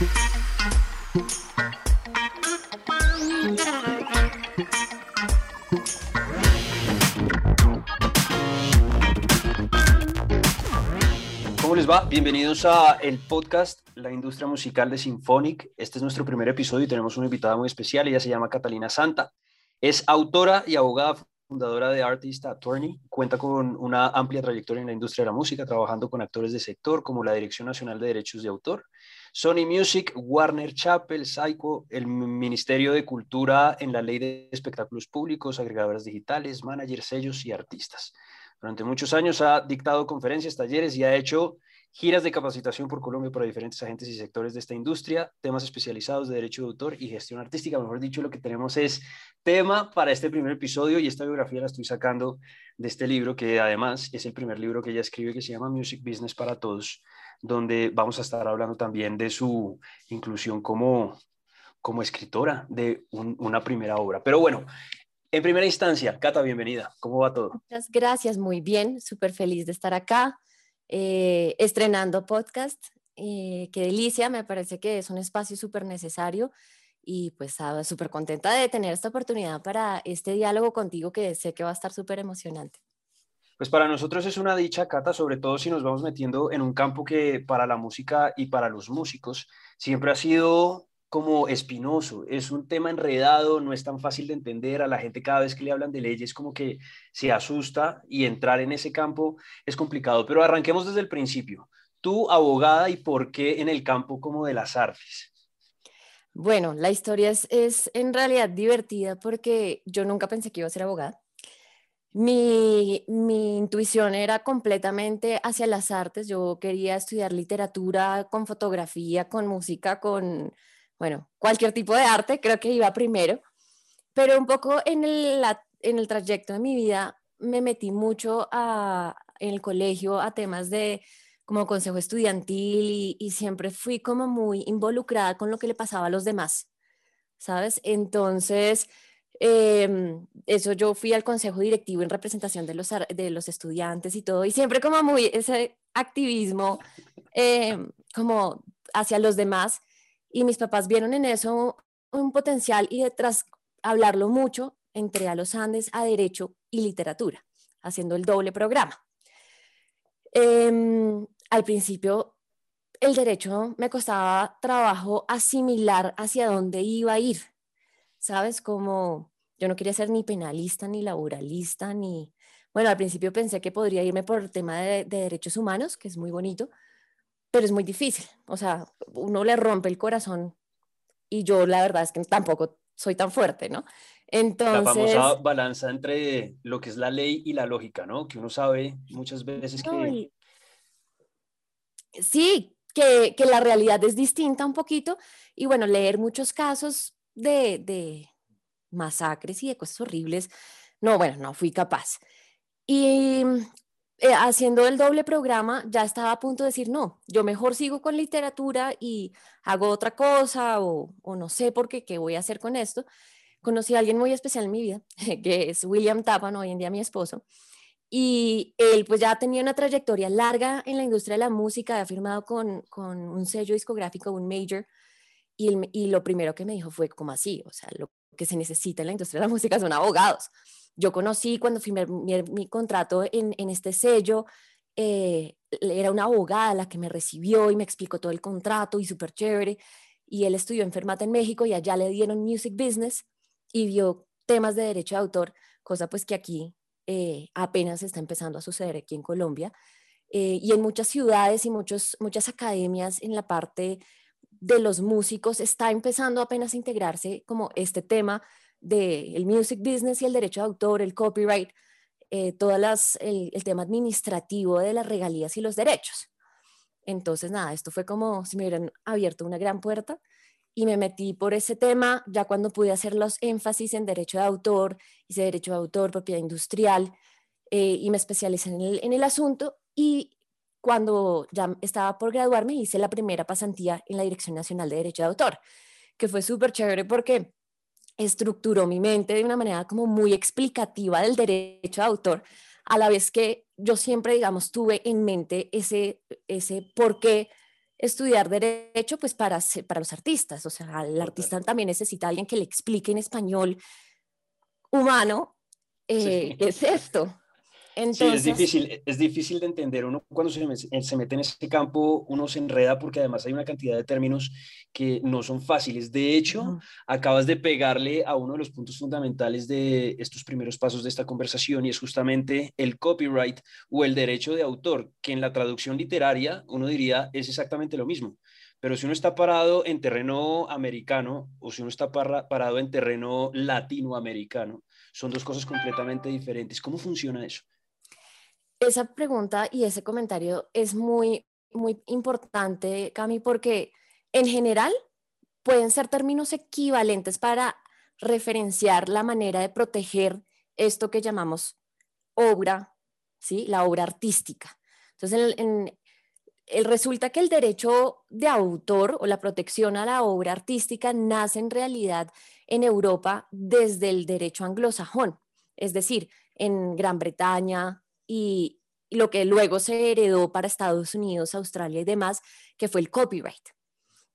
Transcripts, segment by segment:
¿Cómo les va? Bienvenidos a el podcast La Industria Musical de Symphonic. Este es nuestro primer episodio y tenemos una invitada muy especial. Ella se llama Catalina Santa. Es autora y abogada fundadora de Artist Attorney. Cuenta con una amplia trayectoria en la industria de la música, trabajando con actores de sector como la Dirección Nacional de Derechos de Autor, Sony Music, Warner Chappell, Psycho, el Ministerio de Cultura en la Ley de Espectáculos Públicos, agregadoras digitales, managers, sellos y artistas. Durante muchos años ha dictado conferencias, talleres y ha hecho giras de capacitación por Colombia para diferentes agentes y sectores de esta industria, temas especializados de derecho de autor y gestión artística. Mejor dicho, lo que tenemos es tema para este primer episodio y esta biografía la estoy sacando de este libro que además es el primer libro que ella escribe que se llama Music Business para Todos, donde vamos a estar hablando también de su inclusión como, como escritora de una primera obra. Pero bueno, en primera instancia, Cata, bienvenida. ¿Cómo va todo? Muchas gracias, muy bien, súper feliz de estar acá, eh, estrenando podcast. Eh, qué delicia, me parece que es un espacio súper necesario y pues súper contenta de tener esta oportunidad para este diálogo contigo que sé que va a estar súper emocionante. Pues para nosotros es una dicha, Cata, sobre todo si nos vamos metiendo en un campo que para la música y para los músicos siempre ha sido como espinoso, es un tema enredado, no es tan fácil de entender, a la gente cada vez que le hablan de leyes como que se asusta y entrar en ese campo es complicado, pero arranquemos desde el principio. Tú, abogada, ¿y por qué en el campo como de las artes? Bueno, la historia es, es en realidad divertida porque yo nunca pensé que iba a ser abogada. Mi, mi, intuición era completamente hacia las artes. Yo quería estudiar literatura con fotografía, con música, con bueno, cualquier tipo de arte, creo que iba primero, pero un poco en el, en el trayecto de mi vida me metí mucho a, en el colegio a temas de como consejo estudiantil y, siempre fui como muy involucrada con lo que le pasaba a los demás, ¿sabes? Entonces, em, eso yo fui al consejo directivo en representación de los, de los estudiantes y todo, y siempre como muy ese activismo em, como hacia los demás y mis papás vieron en eso un potencial y detrás hablarlo mucho, entré a los Andes a Derecho y Literatura, haciendo el doble programa. Em, al principio, el derecho me costaba trabajo asimilar hacia dónde iba a ir, ¿sabes? Como yo no quería ser ni penalista, ni laboralista, ni... Bueno, al principio pensé que podría irme por el tema de derechos humanos, que es muy bonito, pero es muy difícil. O sea, uno le rompe el corazón y yo la verdad es que tampoco soy tan fuerte, ¿no? Entonces... La famosa balanza entre lo que es la ley y la lógica, ¿no? Que uno sabe muchas veces que... Sí, que, que, la realidad es distinta un poquito y bueno, leer muchos casos de, de masacres y de cosas horribles, no, bueno, no fui capaz. Y eh, haciendo el doble programa, ya estaba a punto de decir, no, yo mejor sigo con literatura y hago otra cosa o, no sé por qué, qué voy a hacer con esto. Conocí a alguien muy especial en mi vida, que es William Tappan, hoy en día mi esposo, y él pues ya tenía una trayectoria larga en la industria de la música, ha firmado con, con un sello discográfico, un major, y, y lo primero que me dijo fue como así, o sea, lo que se necesita en la industria de la música son abogados yo conocí cuando firmé mi, contrato en, este sello, eh, era una abogada la que me recibió y me explicó todo el contrato y súper chévere. Y él estudió enfermata en México y allá le dieron music business y vio temas de derecho de autor, cosa pues que aquí eh, apenas está empezando a suceder aquí en Colombia. Eh, y en muchas ciudades y muchos, muchas academias en la parte de los músicos está empezando apenas a integrarse como este tema del music business y el derecho de autor, el copyright, eh, todas el, tema administrativo de las regalías y los derechos. Entonces, nada, esto fue como si me hubieran abierto una gran puerta y me metí por ese tema ya cuando pude hacer los énfasis en derecho de autor, hice derecho de autor, propiedad industrial eh, y me especialicé en el, en el asunto y cuando ya estaba por graduarme hice la primera pasantía en la Dirección Nacional de Derecho de Autor, que fue súper chévere porque estructuró mi mente de una manera como muy explicativa del derecho de autor, a la vez que yo siempre, digamos, tuve en mente ese, ese por qué estudiar derecho pues para, para los artistas, o sea, el artista también necesita alguien que le explique en español humano eh, qué es esto. Sí, es difícil, es difícil de entender. Uno cuando se, se, mete en ese campo, uno se enreda porque además hay una cantidad de términos que no son fáciles. De hecho, acabas de pegarle a uno de los puntos fundamentales de estos primeros pasos de esta conversación y es justamente el copyright o el derecho de autor, que en la traducción literaria uno diría es exactamente lo mismo. Pero si uno está parado en terreno americano o si uno está parado en terreno latinoamericano, son dos cosas completamente diferentes. ¿Cómo funciona eso? Esa pregunta y ese comentario es muy, muy importante, Cami, porque en general pueden ser términos equivalentes para referenciar la manera de proteger esto que llamamos obra, ¿sí? la obra artística. Entonces, el, resulta que el derecho de autor o la protección a la obra artística nace en realidad en Europa desde el derecho anglosajón, es decir, en Gran Bretaña, y lo que luego se heredó para Estados Unidos, Australia y demás, que fue el copyright,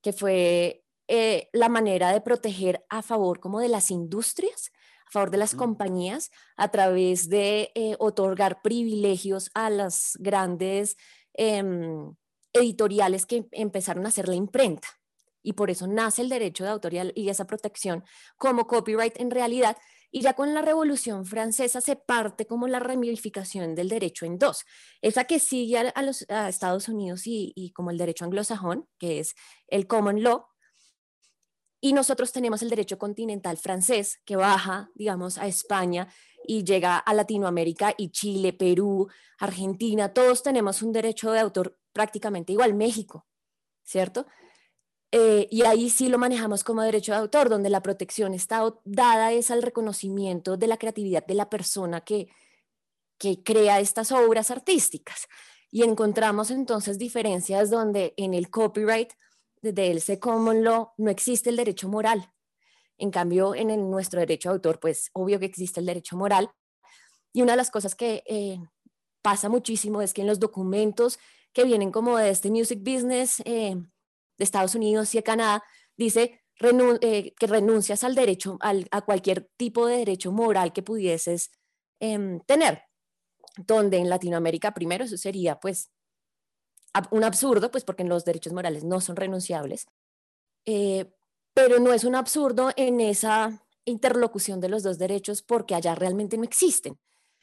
que fue eh, la manera de proteger a favor como de las industrias, a favor de las compañías, a través de eh, otorgar privilegios a las grandes em, editoriales que empezaron a hacer la imprenta. Y por eso nace el derecho de autoría y esa protección como copyright en realidad y ya con la Revolución Francesa se parte como la ramificación del derecho en dos. Esa que sigue a, los, Estados Unidos y, como el derecho anglosajón, que es el common law, y nosotros tenemos el derecho continental francés, que baja, digamos, a España y llega a Latinoamérica y Chile, Perú, Argentina, todos tenemos un derecho de autor prácticamente igual, México, ¿cierto? Eh, y ahí sí lo manejamos como derecho de autor, donde la protección está dada es al reconocimiento de la creatividad de la persona que, que crea estas obras artísticas. Y encontramos entonces diferencias donde en el copyright desde el common law no existe el derecho moral. En cambio, en nuestro derecho de autor, pues obvio que existe el derecho moral. Y una de las cosas que eh, pasa muchísimo es que en los documentos que vienen como de este music business, eh, de Estados Unidos y Canadá, dice eh, que renuncias al derecho, a cualquier tipo de derecho moral que pudieses em, tener, donde en Latinoamérica primero eso sería pues un absurdo, pues porque los derechos morales no son renunciables, eh, pero no es un absurdo en esa interlocución de los dos derechos porque allá realmente no existen.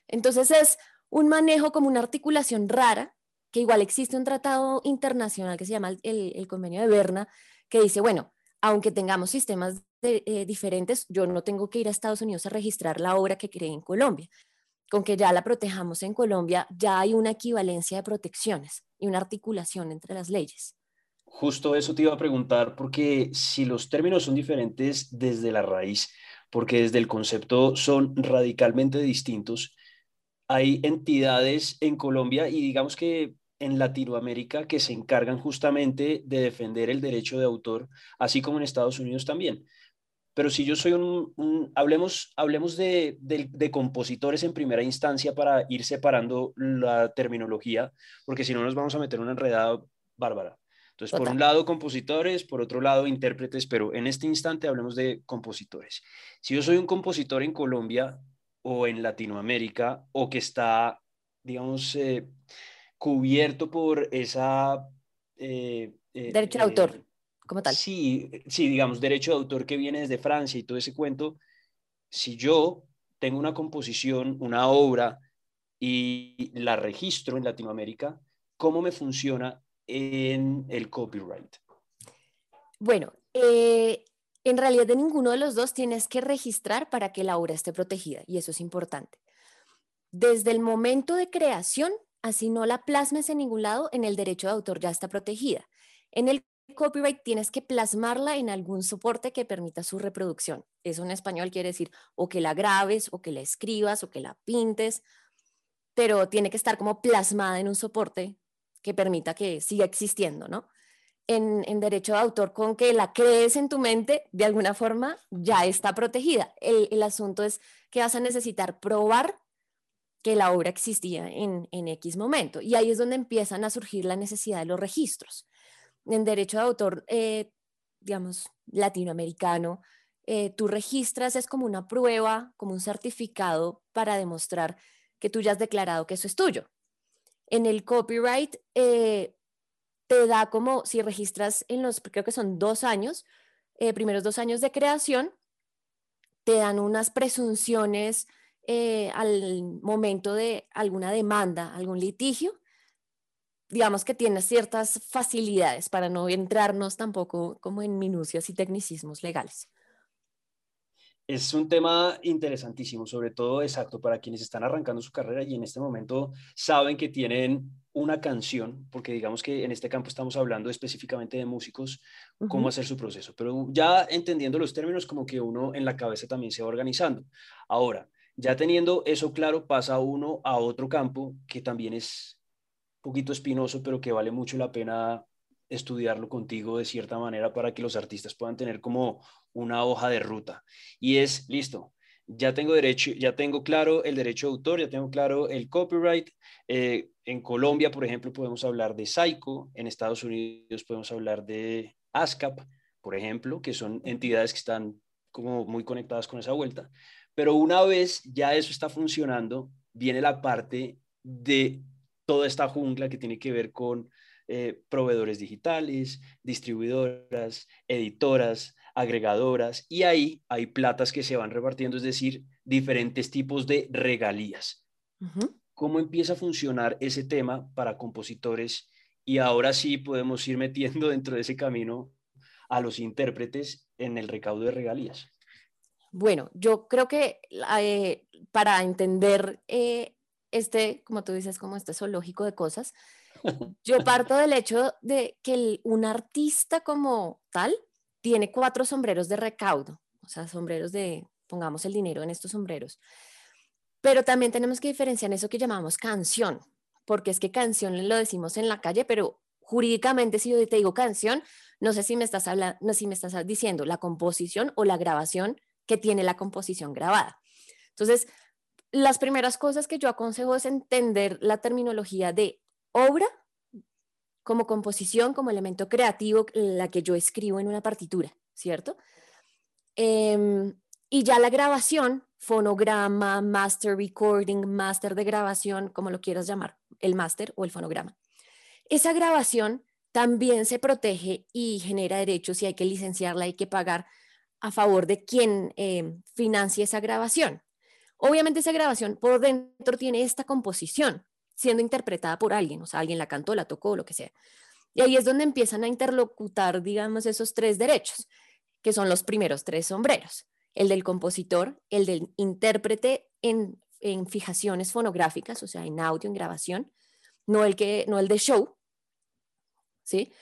Entonces es un manejo como una articulación rara que igual existe un tratado internacional que se llama el, Convenio de Berna, que dice, bueno, aunque tengamos sistemas eh, diferentes, yo no tengo que ir a Estados Unidos a registrar la obra que creé en Colombia. Con que ya la protejamos en Colombia, ya hay una equivalencia de protecciones y una articulación entre las leyes. Justo eso te iba a preguntar, porque si los términos son diferentes desde la raíz, porque desde el concepto son radicalmente distintos, hay entidades en Colombia y digamos que en Latinoamérica que se encargan justamente de defender el derecho de autor, así como en Estados Unidos también. Pero si yo soy un, hablemos, hablemos de, compositores en primera instancia para ir separando la terminología, porque si no nos vamos a meter una enredada bárbara. Entonces, por un lado compositores, por otro lado intérpretes, pero en este instante hablemos de compositores. Si yo soy un compositor en Colombia o en Latinoamérica, o que está, digamos, eh, cubierto por esa... Eh, eh, derecho de autor, eh, como tal. Sí, sí, digamos, derecho de autor que viene desde Francia y todo ese cuento. Si yo tengo una composición, una obra y la registro en Latinoamérica, ¿cómo me funciona en el copyright? Bueno, en realidad de ninguno de los dos tienes que registrar para que la obra esté protegida y eso es importante. Desde el momento de creación así no la plasmes en ningún lado, en el derecho de autor ya está protegida. En el copyright tienes que plasmarla en algún soporte que permita su reproducción. Eso en español quiere decir o que la grabes, o que la escribas, o que la pintes, pero tiene que estar como plasmada en un soporte que permita que siga existiendo, ¿no? En, derecho de autor, con que la crees en tu mente, de alguna forma ya está protegida. El, el asunto es que vas a necesitar probar que la obra existía en, X momento. Y ahí es donde empiezan a surgir la necesidad de los registros. en derecho de autor, eh, digamos, latinoamericano, eh, tú registras, es como una prueba, como un certificado para demostrar que tú ya has declarado que eso es tuyo. En el copyright eh, te da como, si registras en los, creo que son dos años, primeros dos años de creación, te dan unas presunciones al momento de alguna demanda, algún litigio, digamos que tiene ciertas facilidades para no entrarnos tampoco como en minucias y tecnicismos legales. Es un tema interesantísimo, sobre todo exacto para quienes están arrancando su carrera y en este momento saben que tienen una canción, porque digamos que en este campo estamos hablando específicamente de músicos, cómo hacer su proceso, pero ya entendiendo los términos como que uno en la cabeza también se va organizando. Ahora, ya teniendo eso claro, pasa uno a otro campo que también es poquito espinoso, pero que vale mucho la pena estudiarlo contigo de cierta manera para que los artistas puedan tener como una hoja de ruta. Y es, listo, ya tengo derecho, ya tengo claro el derecho de autor, ya tengo claro el copyright. Eh, en Colombia, por ejemplo, podemos hablar de Saico, en Estados Unidos podemos hablar de ASCAP, por ejemplo, que son entidades que están como muy conectadas con esa vuelta. Pero una vez ya eso está funcionando, viene la parte de toda esta jungla que tiene que ver con eh, proveedores digitales, distribuidoras, editoras, agregadoras, y ahí hay platas que se van repartiendo, es decir, diferentes tipos de regalías. ¿Cómo empieza a funcionar ese tema para compositores? Y ahora sí podemos ir metiendo dentro de ese camino a los intérpretes en el recaudo de regalías. Bueno, yo creo que eh, para entender eh, este, como tú dices, como este zoológico de cosas, yo parto del hecho de que un artista como tal tiene cuatro sombreros de recaudo, o sea, sombreros de, pongamos el dinero en estos sombreros. Pero también tenemos que diferenciar eso que llamamos canción, porque es que canción lo decimos en la calle, pero jurídicamente si yo te digo canción, no sé si me estás hablando, no sé si me estás diciendo la composición o la grabación que tiene la composición grabada. Entonces, las primeras cosas que yo aconsejo es entender la terminología de obra como composición, como elemento creativo, la que yo escribo en una partitura, ¿cierto? Em, y ya la grabación, fonograma, master recording, master de grabación, como lo quieras llamar, el master o el fonograma. Esa grabación también se protege y genera derechos y hay que licenciarla, hay que pagar a favor de quien eh, financie esa grabación. Obviamente esa grabación por dentro tiene esta composición siendo interpretada por alguien, o sea, alguien la cantó, la tocó, lo que sea. Y ahí es donde empiezan a interlocutar, digamos, esos tres derechos, que son los primeros tres sombreros, el del compositor, el del intérprete en, en fijaciones fonográficas, o sea, en audio, en grabación, no el, que, no el de show, ¿sí?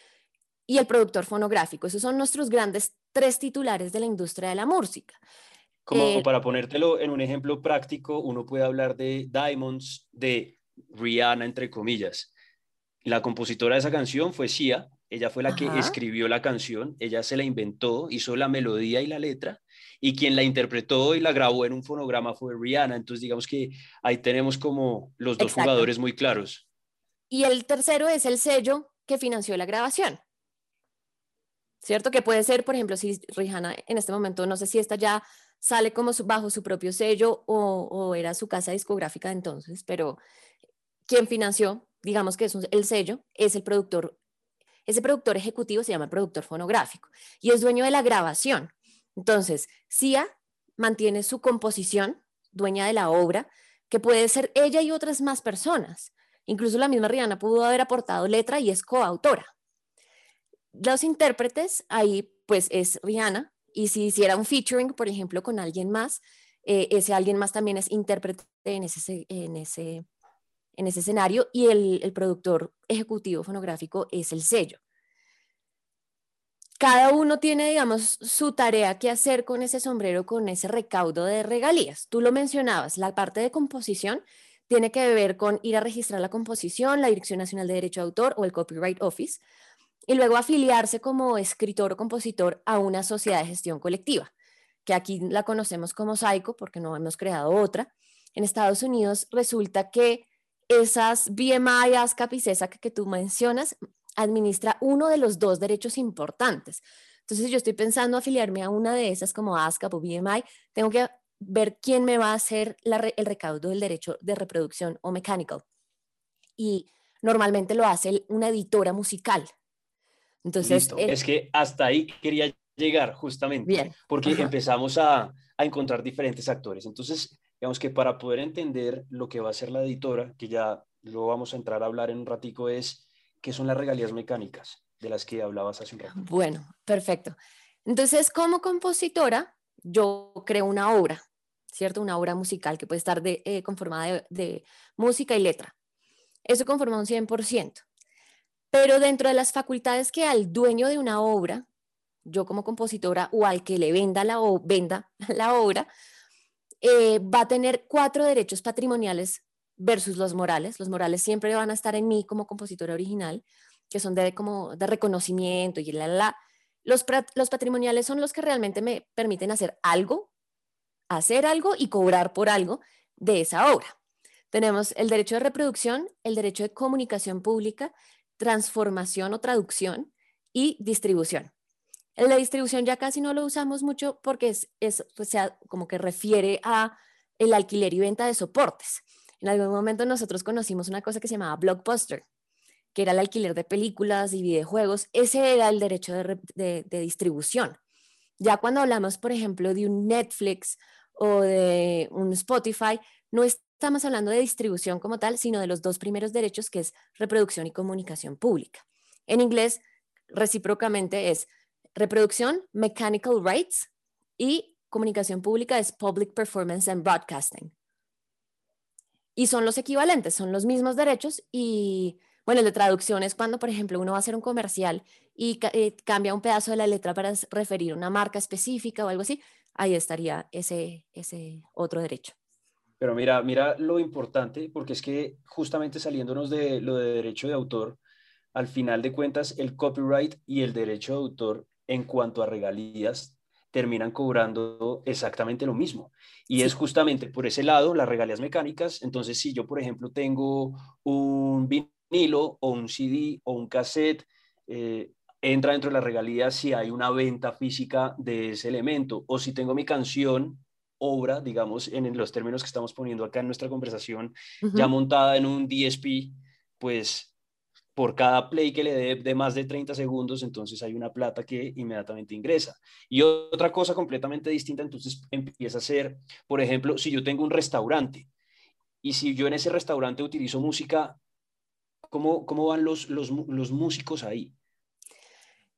Y el productor fonográfico. Esos son nuestros grandes tres titulares de la industria de la música. Como eh, para ponértelo en un ejemplo práctico, uno puede hablar de Diamonds, de Rihanna, entre comillas. La compositora de esa canción fue Sia, ella fue la que escribió la canción, ella se la inventó, hizo la melodía y la letra, y quien la interpretó y la grabó en un fonograma fue Rihanna. Entonces, digamos que ahí tenemos como los dos jugadores muy claros. Y el tercero es el sello que financió la grabación. ¿Cierto? Que puede ser, por ejemplo, si Rihanna en este momento, no sé si está ya sale como bajo su propio sello o, era su casa discográfica entonces, pero quien financió, digamos que es el sello, es el productor. Ese productor ejecutivo se llama el productor fonográfico y es dueño de la grabación. Entonces, CIA mantiene su composición, dueña de la obra, que puede ser ella y otras más personas. Incluso la misma Rihanna pudo haber aportado letra y es coautora. Los intérpretes, ahí pues es Rihanna, y si hiciera un featuring, por ejemplo, con alguien más, eh, ese alguien más también es intérprete en ese, en ese, en ese escenario y el, el productor ejecutivo fonográfico es el sello. Cada uno tiene, digamos, su tarea que hacer con ese sombrero, con ese recaudo de regalías. Tú lo mencionabas, la parte de composición tiene que ver con ir a registrar la composición, la Dirección Nacional de Derecho de Autor o el Copyright Office y luego afiliarse como escritor o compositor a una sociedad de gestión colectiva, que aquí la conocemos como SAICO porque no hemos creado otra. En Estados Unidos resulta que esas BMI, ASCAP y CESAC que tú mencionas, administra uno de los dos derechos importantes. Entonces yo estoy pensando afiliarme a una de esas como ASCAP o BMI, tengo que ver quién me va a hacer el recaudo del derecho de reproducción o mechanical. Y normalmente lo hace una editora musical. Entonces, es que hasta ahí quería llegar justamente, porque empezamos a, a encontrar diferentes actores. Entonces, digamos que para poder entender lo que va a ser la editora, que ya lo vamos a entrar a hablar en un ratico, es qué son las regalías mecánicas de las que hablabas hace un rato. Bueno, perfecto. Entonces, como compositora, yo creo una obra, ¿cierto? Una obra musical que puede estar de, eh, conformada de, música y letra. Eso conforma un 100%. Pero dentro de las facultades que al dueño de una obra, yo como compositora o al que le venda la, venda la obra, eh, va a tener cuatro derechos patrimoniales versus los morales. Los morales siempre van a estar en mí como compositora original, que son de, como de reconocimiento y la, la. Los, los patrimoniales son los que realmente me permiten hacer algo, hacer algo y cobrar por algo de esa obra. Tenemos el derecho de reproducción, el derecho de comunicación pública, transformación o traducción y distribución. De distribución ya casi no lo usamos mucho porque es, es o sea, como que refiere a el alquiler y venta de soportes. En algún momento nosotros conocimos una cosa que se llamaba Blockbuster, que era el alquiler de películas y videojuegos. Ese era el derecho de, distribución. Ya cuando hablamos, por ejemplo, de un Netflix o de un Spotify, no estamos hablando de distribución como tal, sino de los dos primeros derechos, que es reproducción y comunicación pública. En inglés, recíprocamente es reproducción, mechanical rights, y comunicación pública es public performance and broadcasting y son los equivalentes, son los mismos derechos y bueno, de traducción es cuando, por ejemplo, uno va a hacer un comercial y eh, cambia un pedazo de la letra para referir una marca específica o algo así, ahí estaría ese, ese otro derecho. Pero mira, mira lo importante, porque es que justamente saliéndonos de lo de derecho de autor, al final de cuentas, el copyright y el derecho de autor en cuanto a regalías terminan cobrando exactamente lo mismo. Y es justamente por ese lado, las regalías mecánicas. Entonces, si yo, por ejemplo, tengo un vinilo o un CD o un cassette, eh, entra dentro de las regalías si hay una venta física de ese elemento. O si tengo mi canción, obra, digamos, en los términos que estamos poniendo acá en nuestra conversación, ya montada en un DSP, pues por cada play que le dé de más de 30 segundos, entonces hay una plata que inmediatamente ingresa. Y otra cosa completamente distinta, entonces empieza a ser, por ejemplo, si yo tengo un restaurante y si yo en ese restaurante utilizo música, ¿cómo, cómo van los, los, los músicos ahí?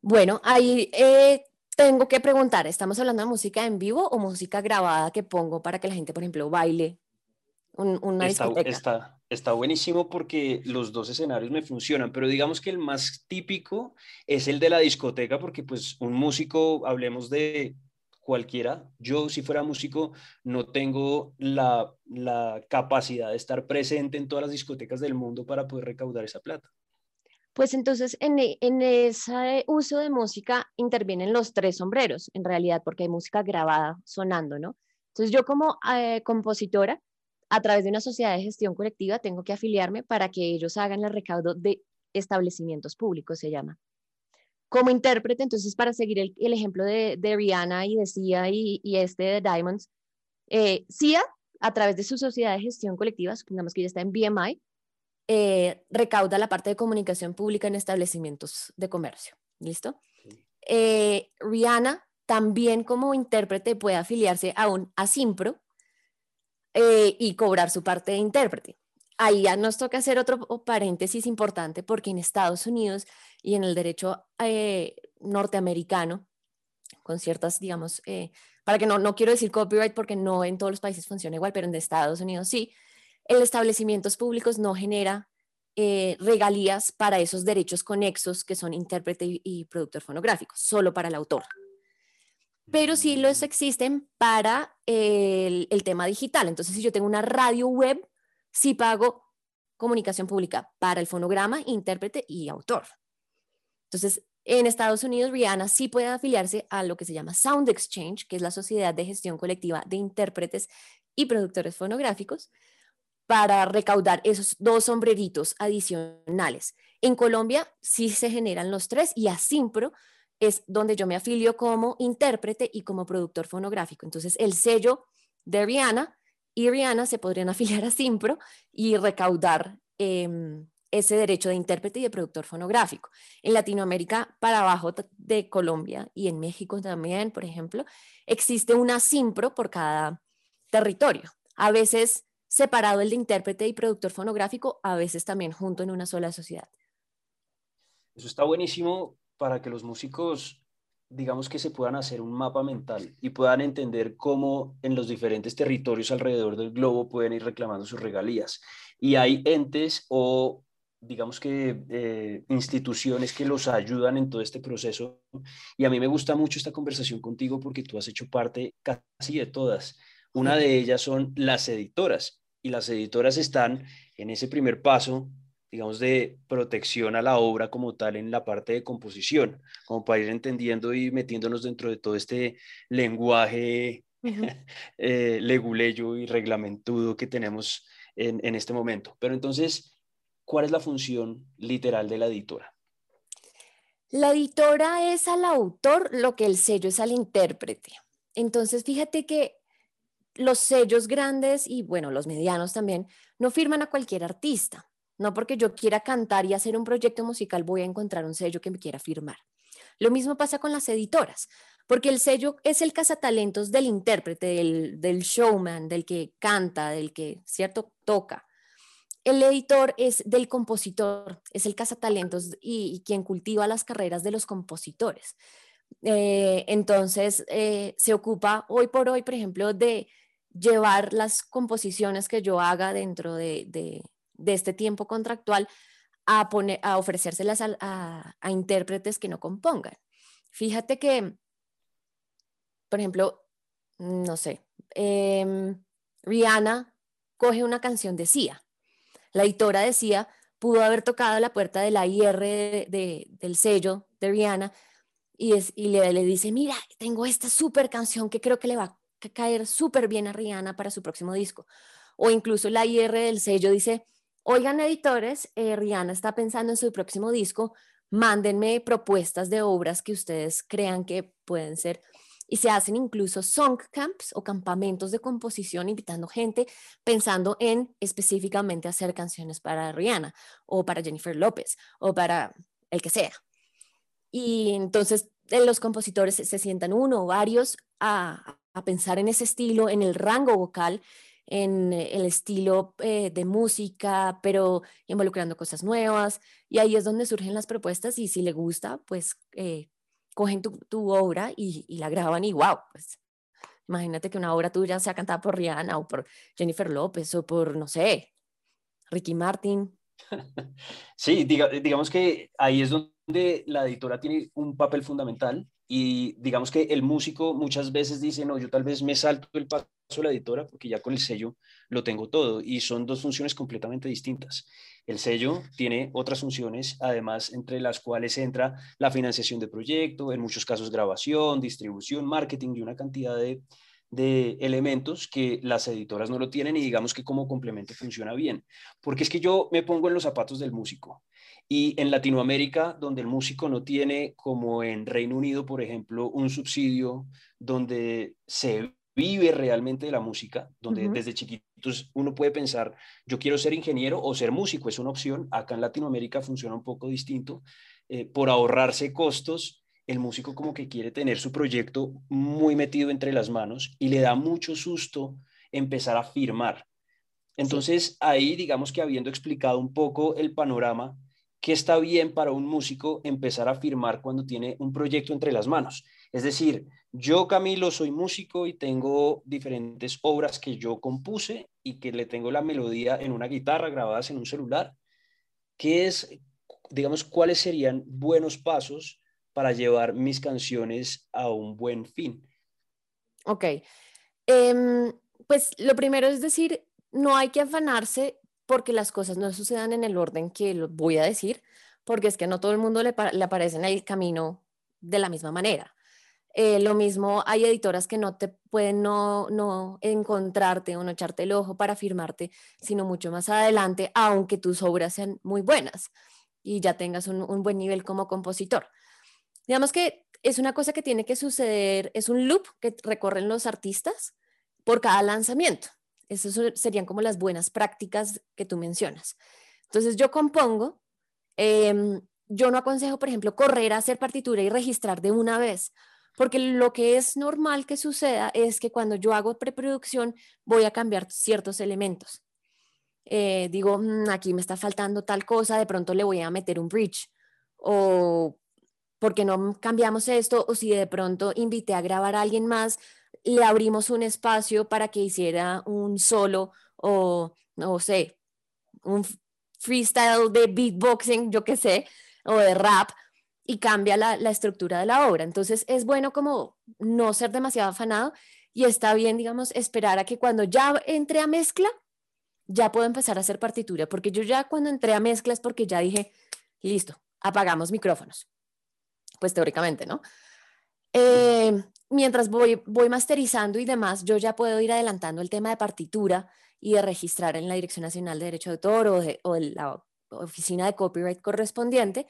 Bueno, ahí eh, tengo que preguntar, ¿estamos hablando de música en vivo o música grabada que pongo para que la gente, por ejemplo, baile una está, Está, buenísimo porque los dos escenarios me funcionan, pero digamos que el más típico es el de la discoteca, porque pues un músico, hablemos de cualquiera, yo si fuera músico no tengo la, capacidad de estar presente en todas las discotecas del mundo para poder recaudar esa plata. Pues entonces en, en, ese uso de música intervienen los tres sombreros, en realidad, porque hay música grabada sonando, ¿no? Entonces yo como eh, compositora a través de una sociedad de gestión colectiva tengo que afiliarme para que ellos hagan el recaudo de establecimientos públicos, se llama. Como intérprete, entonces, para seguir el, ejemplo de, Rihanna y de Cia y, este de Diamonds, eh, Cia, a través de su sociedad de gestión colectiva, supongamos que ya está en BMI, eh, recauda la parte de comunicación pública en establecimientos de comercio. ¿Listo? Eh, Rihanna también como intérprete puede afiliarse a un ASIMPRO, eh, y cobrar su parte de intérprete. Ahí ya nos toca hacer otro paréntesis importante porque en Estados Unidos y en el derecho eh, norteamericano, con ciertas, digamos, para que no, no quiero decir copyright porque no en todos los países funciona igual, pero en Estados Unidos sí, el establecimientos públicos no genera regalías para esos derechos conexos que son intérprete y, y productor fonográfico, solo para el autor pero sí los existen para el, tema digital. Entonces, si yo tengo una radio web, sí pago comunicación pública para el fonograma, intérprete y autor. Entonces, en Estados Unidos, Rihanna sí puede afiliarse a lo que se llama Sound Exchange, que es la sociedad de gestión colectiva de intérpretes y productores fonográficos, para recaudar esos dos sombreritos adicionales. En Colombia sí se generan los tres y a Simpro es donde yo me afilio como intérprete y como productor fonográfico. Entonces, el sello de Rihanna y Rihanna se podrían afiliar a Simpro y recaudar em, ese derecho de intérprete y de productor fonográfico. En Latinoamérica, para abajo de Colombia y en México también, por ejemplo, existe una Simpro por cada territorio. A veces separado el de intérprete y productor fonográfico, a veces también junto en una sola sociedad. Eso está buenísimo para que los músicos, digamos que se puedan hacer un mapa mental y puedan entender cómo en los diferentes territorios alrededor del globo pueden ir reclamando sus regalías. Y hay entes o digamos que eh, instituciones que los ayudan en todo este proceso. Y a mí me gusta mucho esta conversación contigo porque tú has hecho parte casi de todas. Una de ellas son las editoras y las editoras están en ese primer paso, digamos, de protección a la obra como tal en la parte de composición, como para ir entendiendo y metiéndonos dentro de todo este lenguaje eh, leguleyo y reglamentudo que tenemos en, en este momento. Pero entonces, ¿cuál es la función literal de la editora? La editora es al autor lo que el sello es al intérprete. Entonces, fíjate que los sellos grandes y bueno, los medianos también, no firman a cualquier artista. No porque yo quiera cantar y hacer un proyecto musical voy a encontrar un sello que me quiera firmar. Lo mismo pasa con las editoras, porque el sello es el cazatalentos del intérprete, del, showman, del que canta, del que, ¿cierto?, toca. El editor es del compositor, es el cazatalentos y, y quien cultiva las carreras de los compositores. Eh, entonces, eh, se ocupa hoy por hoy, por ejemplo, de llevar las composiciones que yo haga dentro de, este tiempo contractual a, poner, a ofrecérselas a, intérpretes que no compongan. Fíjate que, por ejemplo, no sé, em, Rihanna coge una canción de Sia. La editora de Sia pudo haber tocado la puerta de la IR del sello de Rihanna y, es, y le, le, dice, mira, tengo esta super canción que creo que le va caer súper bien a Rihanna para su próximo disco. O incluso la IR del sello dice, oigan editores, eh, Rihanna está pensando en su próximo disco, mándenme propuestas de obras que ustedes crean que pueden ser. Y se hacen incluso song camps o campamentos de composición invitando gente pensando en específicamente hacer canciones para Rihanna o para Jennifer López o para el que sea. Y entonces eh, los compositores se sientan uno o varios a, a pensar en ese estilo, en el rango vocal, en el estilo eh, de música, pero involucrando cosas nuevas. Y ahí es donde surgen las propuestas y si le gusta, pues eh, cogen tu, obra y, la graban y wow, pues imagínate que una obra tuya sea cantada por Rihanna o por Jennifer López o por, no sé, Ricky Martin. Sí, digamos que ahí es donde la editora tiene un papel fundamental y digamos que el músico muchas veces dice, no, yo tal vez me salto el paso de la editora porque ya con el sello lo tengo todo y son dos funciones completamente distintas. El sello tiene otras funciones, además, entre las cuales entra la financiación de proyecto, en muchos casos grabación, distribución, marketing y una cantidad de, de elementos que las editoras no lo tienen y digamos que como complemento funciona bien. Porque es que yo me pongo en los zapatos del músico y en Latinoamérica, donde el músico no tiene, como en Reino Unido, por ejemplo, un subsidio donde se vive realmente de la música, donde desde chiquitos uno puede pensar, yo quiero ser ingeniero o ser músico, es una opción. Acá en Latinoamérica funciona un poco distinto. Eh, por ahorrarse costos, el músico como que quiere tener su proyecto muy metido entre las manos y le da mucho susto empezar a firmar. Entonces, ahí digamos que habiendo explicado un poco el panorama, que está bien para un músico empezar a firmar cuando tiene un proyecto entre las manos. Es decir, yo Camilo soy músico y tengo diferentes obras que yo compuse y que le tengo la melodía en una guitarra grabadas en un celular. ¿Qué es, digamos, cuáles serían buenos pasos para llevar mis canciones a un buen fin? Ok. Em, pues lo primero es decir, no hay que afanarse porque las cosas no sucedan en el orden que lo voy a decir, porque es que no todo el mundo le, aparece en el camino de la misma manera. Eh, lo mismo, hay editoras que no te pueden no, no encontrarte o no echarte el ojo para firmarte, sino mucho más adelante, aunque tus obras sean muy buenas. y ya tengas un, un buen nivel como compositor. Digamos que es una cosa que tiene que suceder, es un loop que recorren los artistas por cada lanzamiento. Esas serían como las buenas prácticas que tú mencionas. Entonces yo compongo, em, yo no aconsejo, por ejemplo, correr a hacer partitura y registrar de una vez, porque lo que es normal que suceda es que cuando yo hago preproducción voy a cambiar ciertos elementos. Eh, digo, mm, aquí me está faltando tal cosa, de pronto le voy a meter un bridge o porque no cambiamos esto o si de pronto invité a grabar a alguien más, le abrimos un espacio para que hiciera un solo o no sé, un freestyle de beatboxing, yo qué sé, o de rap y cambia la, la, estructura de la obra. Entonces es bueno como no ser demasiado afanado y está bien, digamos, esperar a que cuando ya entre a mezcla, ya puedo empezar a hacer partitura, porque yo ya cuando entré a mezcla es porque ya dije, listo, apagamos micrófonos pues teóricamente, ¿no? Eh, mientras voy, voy masterizando y demás, yo ya puedo ir adelantando el tema de partitura y de registrar en la Dirección Nacional de Derecho de Autor o, de, o la oficina de copyright correspondiente.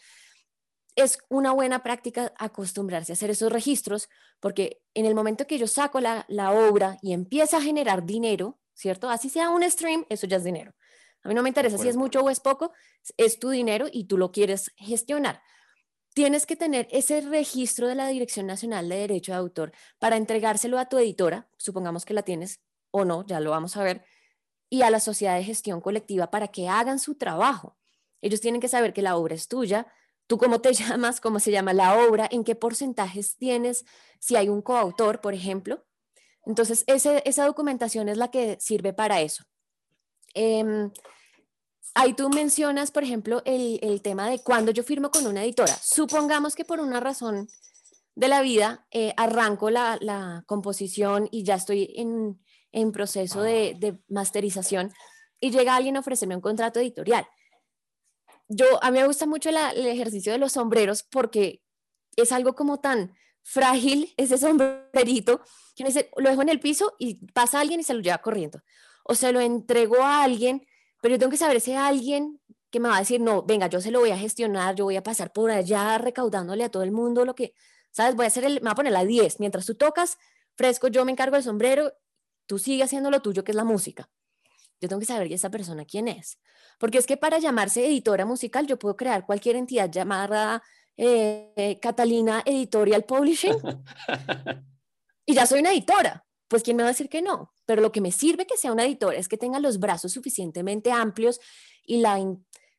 Es una buena práctica acostumbrarse a hacer esos registros porque en el momento que yo saco la, la obra y empieza a generar dinero, ¿cierto? Así sea un stream, eso ya es dinero. A mí no me interesa si es mucho o es poco, es tu dinero y tú lo quieres gestionar tienes que tener ese registro de la Dirección Nacional de Derecho de Autor para entregárselo a tu editora, supongamos que la tienes o no, ya lo vamos a ver, y a la sociedad de gestión colectiva para que hagan su trabajo. Ellos tienen que saber que la obra es tuya, tú cómo te llamas, cómo se llama la obra, en qué porcentajes tienes, si hay un coautor, por ejemplo. Entonces, esa documentación es la que sirve para eso. Em, ahí tú mencionas, por ejemplo, el, tema de cuando yo firmo con una editora. Supongamos que por una razón de la vida eh, arranco la, composición y ya estoy en, proceso de, masterización y llega alguien a ofrecerme un contrato editorial. Yo, a mí me gusta mucho el ejercicio de los sombreros porque es algo como tan frágil ese sombrerito que lo dejo en el piso y pasa alguien y se lo lleva corriendo. O se lo entrego a alguien pero yo tengo que saber si hay alguien que me va a decir, no, venga, yo se lo voy a gestionar, yo voy a pasar por allá recaudándole a todo el mundo lo que, ¿sabes? Voy a hacer el, me voy a poner la 10, mientras tú tocas, fresco, yo me encargo del sombrero, tú sigues haciendo lo tuyo, que es la música. Yo tengo que saber esa persona quién es. Porque es que para llamarse editora musical, yo puedo crear cualquier entidad llamada eh, Catalina Editorial Publishing y ya soy una editora pues ¿quién me va a decir que no? Pero lo que me sirve que sea una editora es que tenga los brazos suficientemente amplios y la,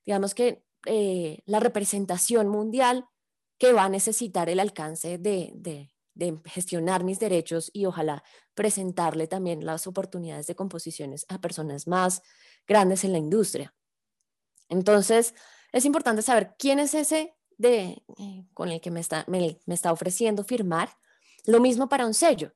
digamos que eh, la representación mundial que va a necesitar el alcance de, de, de, gestionar mis derechos y ojalá presentarle también las oportunidades de composiciones a personas más grandes en la industria. Entonces, es importante saber quién es ese de, eh, con el que me está, me, me está ofreciendo firmar. Lo mismo para un sello.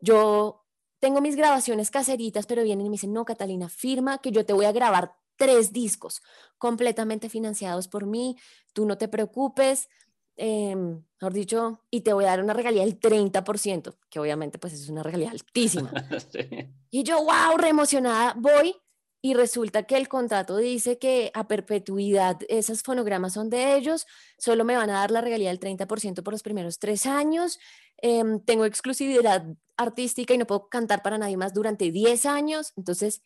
Yo tengo mis grabaciones caseritas, pero vienen y me dicen, no, Catalina, firma que yo te voy a grabar tres discos completamente financiados por mí, tú no te preocupes, eh, mejor dicho, y te voy a dar una regalía del 30%, que obviamente pues es una regalía altísima. Y yo, wow, re emocionada, voy y resulta que el contrato dice que a perpetuidad esos fonogramas son de ellos, solo me van a dar la regalía del 30% por los primeros tres años, em, tengo exclusividad artística y no puedo cantar para nadie más durante 10 años, entonces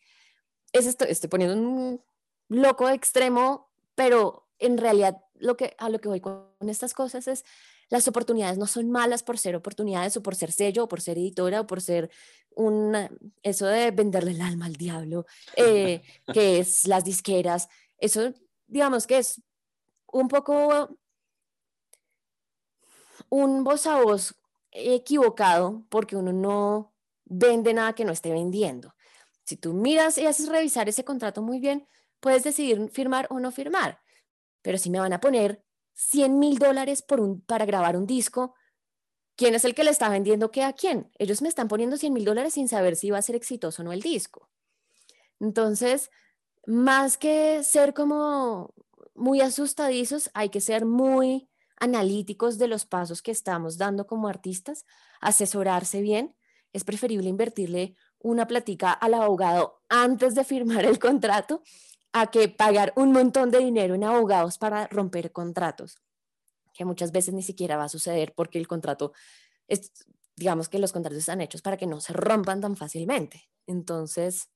es esto, estoy poniendo un loco extremo, pero en realidad lo que, a lo que voy con estas cosas es las oportunidades no son malas por ser oportunidades o por ser sello o por ser editora o por ser un, eso de venderle el alma al diablo, eh, que es las disqueras, eso digamos que es un poco un voz a voz equivocado porque uno no vende nada que no esté vendiendo. Si tú miras y haces revisar ese contrato muy bien, puedes decidir firmar o no firmar. Pero si me van a poner 100 mil dólares por un, para grabar un disco, ¿quién es el que le está vendiendo qué a quién? Ellos me están poniendo 100 mil dólares sin saber si va a ser exitoso o no el disco. Entonces, más que ser como muy asustadizos, hay que ser muy analíticos de los pasos que estamos dando como artistas, asesorarse bien. Es preferible invertirle una platica al abogado antes de firmar el contrato a que pagar un montón de dinero en abogados para romper contratos, que muchas veces ni siquiera va a suceder porque el contrato, es, digamos que los contratos están hechos para que no se rompan tan fácilmente. Entonces,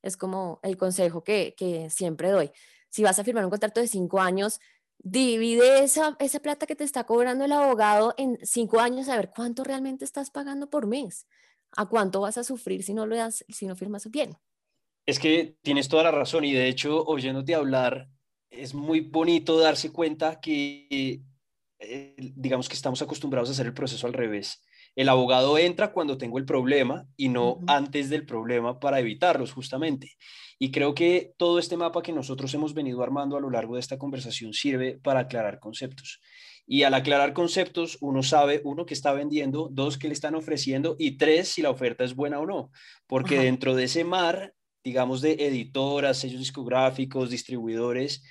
es como el consejo que, que siempre doy. Si vas a firmar un contrato de cinco años, divide esa, esa plata que te está cobrando el abogado en cinco años a ver cuánto realmente estás pagando por mes, a cuánto vas a sufrir si no lo das, si no firmas bien. Es que tienes toda la razón y de hecho, oyéndote hablar, es muy bonito darse cuenta que, eh, digamos que estamos acostumbrados a hacer el proceso al revés. El abogado entra cuando tengo el problema y no antes del problema para evitarlos, justamente. Y creo que todo este mapa que nosotros hemos venido armando a lo largo de esta conversación sirve para aclarar conceptos. Y al aclarar conceptos, uno sabe, uno, que está vendiendo, dos, que le están ofreciendo y tres, si la oferta es buena o no. Porque dentro de ese mar, digamos, de editoras, sellos discográficos, distribuidores,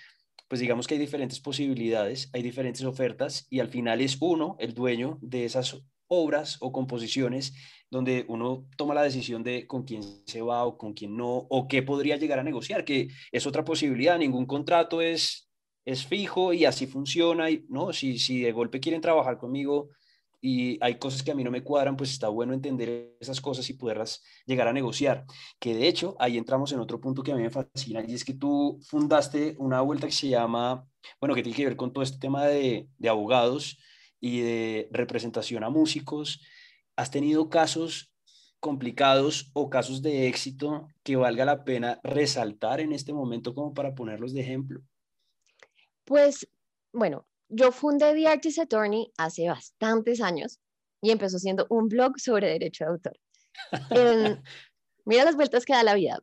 pues digamos que hay diferentes posibilidades, hay diferentes ofertas y al final es uno, el dueño de esas obras o composiciones donde uno toma la decisión de con quién se va o con quién no, o qué podría llegar a negociar, que es otra posibilidad, ningún contrato es, es fijo y así funciona, y no, si, si de golpe quieren trabajar conmigo y hay cosas que a mí no me cuadran, pues está bueno entender esas cosas y poderlas llegar a negociar. Que de hecho, ahí entramos en otro punto que a mí me fascina y es que tú fundaste una vuelta que se llama, bueno, que tiene que ver con todo este tema de, de abogados y de representación a músicos. ¿Has tenido casos complicados o casos de éxito que valga la pena resaltar en este momento como para ponerlos de ejemplo? Pues, bueno, yo fundé The Artist Attorney hace bastantes años y empezó siendo un blog sobre derecho de autor. mira las vueltas que da la vida.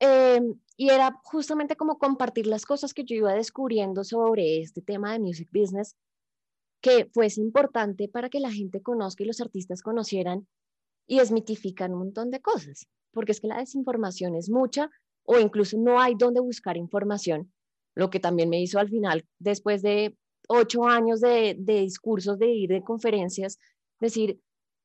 Em, y era justamente como compartir las cosas que yo iba descubriendo sobre este tema de music business que fuese importante para que la gente conozca y los artistas conocieran y desmitifican un montón de cosas, porque es que la desinformación es mucha o incluso no hay donde buscar información, lo que también me hizo al final, después de ocho años de, de discursos, de ir de conferencias, decir,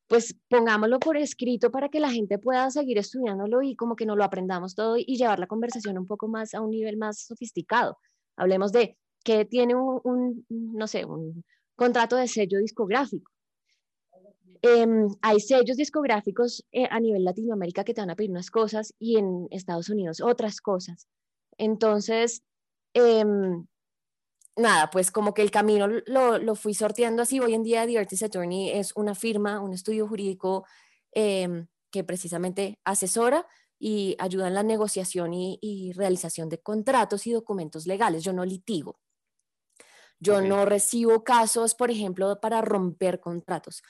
pues pongámoslo por escrito para que la gente pueda seguir estudiándolo y como que no lo aprendamos todo y llevar la conversación un poco más a un nivel más sofisticado. Hablemos de qué tiene un, un no sé, un, contrato de sello discográfico. Em, hay sellos discográficos eh, a nivel Latinoamérica que te van a pedir unas cosas y en Estados Unidos otras cosas. Entonces, em, nada, pues como que el camino lo, lo, fui sorteando así. Hoy en día The Artist Attorney es una firma, un estudio jurídico em, que precisamente asesora y ayuda en la negociación y, y realización de contratos y documentos legales. Yo no litigo. Yo no recibo casos, por ejemplo, para romper contratos.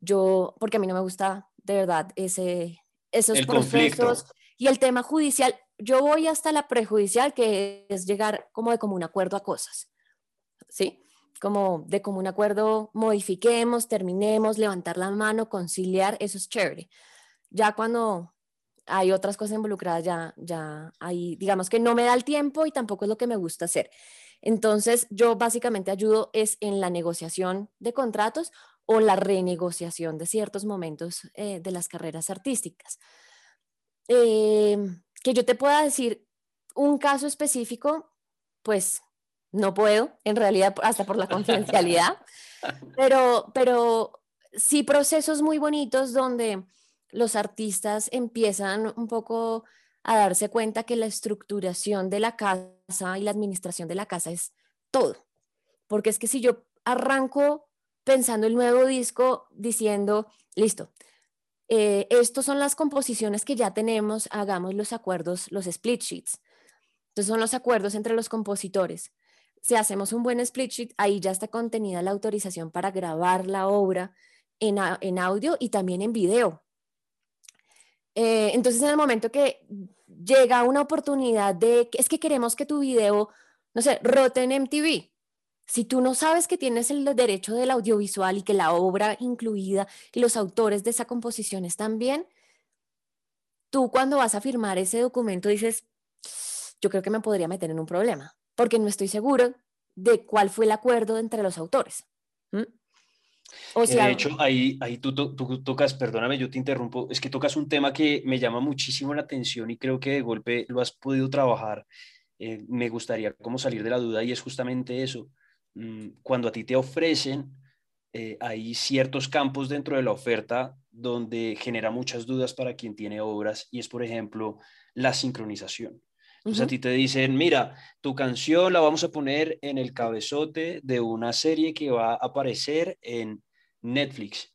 Yo, porque a mí no me gusta de verdad ese, esos procesos y el tema judicial. Yo voy hasta la prejudicial, que es llegar como de común acuerdo a cosas. ¿Sí? Como de común acuerdo, modifiquemos, terminemos, levantar la mano, conciliar, eso es chévere. Ya cuando hay otras cosas involucradas, ya, ya hay, digamos que no me da el tiempo y tampoco es lo que me gusta hacer. Entonces, yo básicamente ayudo es en la negociación de contratos o la renegociación de ciertos momentos eh, de las carreras artísticas. Em, que yo te pueda decir un caso específico, pues no puedo, en realidad, hasta por la confidencialidad, pero, pero sí procesos muy bonitos donde los artistas empiezan un poco a darse cuenta que la estructuración de la casa y la administración de la casa es todo. Porque es que si yo arranco pensando el nuevo disco diciendo, listo, eh, estos son las composiciones que ya tenemos, hagamos los acuerdos, los split sheets. Entonces son los acuerdos entre los compositores. Si hacemos un buen split sheet, ahí ya está contenida la autorización para grabar la obra en, en audio y también en video. Eh, entonces, en el momento que llega una oportunidad de, es que queremos que tu video, no sé, rote en MTV. Si tú no sabes que tienes el derecho del audiovisual y que la obra incluida y los autores de esa composición están bien, tú cuando vas a firmar ese documento dices, yo creo que me podría meter en un problema, porque no estoy seguro de cuál fue el acuerdo entre los autores. O sea, de hecho, ahí, ahí tú, tú, tocas, perdóname, yo te interrumpo, es que tocas un tema que me llama muchísimo la atención y creo que de golpe lo has podido trabajar eh, me gustaría como salir de la duda y es justamente eso. Mm, cuando a ti te ofrecen, eh, hay ciertos campos dentro de la oferta donde genera muchas dudas para quien tiene obras y es, por ejemplo, la sincronización. Entonces a ti te dicen, mira, tu canción la vamos a poner en el cabezote de una serie que va a aparecer en Netflix.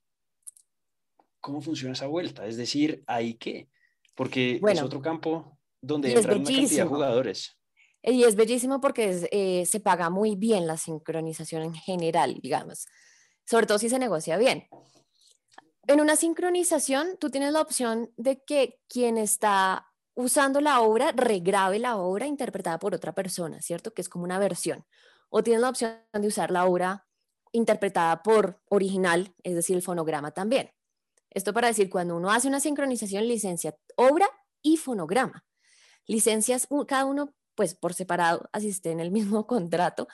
¿Cómo funciona esa vuelta? Es decir, ¿ahí qué? Porque es otro campo donde entran una cantidad de jugadores. Y es bellísimo porque eh, se paga muy bien la sincronización en general, digamos, sobre todo si se negocia bien. En una sincronización, tú tienes la opción de que quien está usando la obra regrabe la obra interpretada por otra persona, ¿cierto? Que es como una versión. O tienes la opción de usar la obra interpretada por original, es decir, el fonograma también. Esto para decir, cuando uno hace una sincronización, licencia obra y fonograma. Licencias cada uno, pues por separado, así esté en el mismo contrato,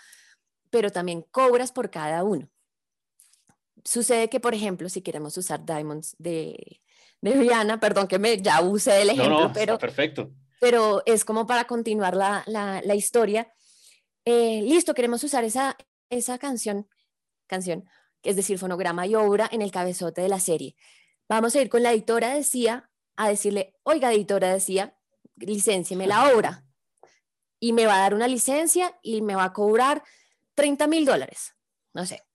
pero también cobras por cada uno. Sucede que, por ejemplo, si queremos usar Diamonds de, de Rihanna, perdón que me ya use el ejemplo, pero, perfecto. pero es como para continuar la, la, historia. Eh, listo, queremos usar esa, esa canción, canción, es decir, fonograma y obra en el cabezote de la serie. Vamos a ir con la editora decía a decirle, oiga, editora decía, licencieme la obra. Y me va a dar una licencia y me va a cobrar 30 mil dólares. No sé.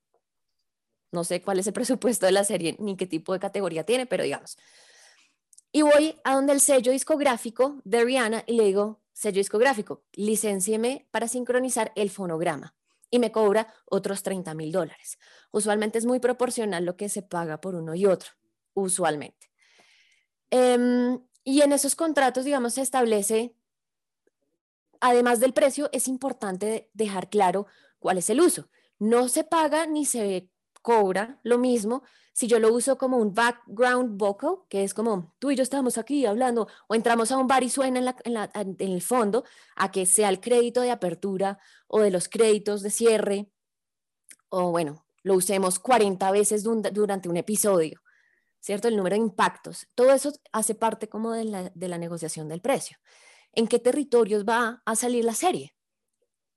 No sé cuál es el presupuesto de la serie ni qué tipo de categoría tiene, pero digamos. Y voy a donde el sello discográfico de Rihanna y le digo, sello discográfico, licencieme para sincronizar el fonograma y me cobra otros 30 mil dólares. Usualmente es muy proporcional lo que se paga por uno y otro usualmente. Em, y en esos contratos, digamos, se establece, además del precio, es importante dejar claro cuál es el uso. No se paga ni se cobra lo mismo si yo lo uso como un background vocal, que es como tú y yo estamos aquí hablando, o entramos a un bar y suena en, en el fondo, a que sea el crédito de apertura o de los créditos de cierre, o bueno, lo usemos 40 veces durante un episodio. ¿cierto? El número de impactos. Todo eso hace parte como de la, negociación del precio. ¿En qué territorios va a salir la serie?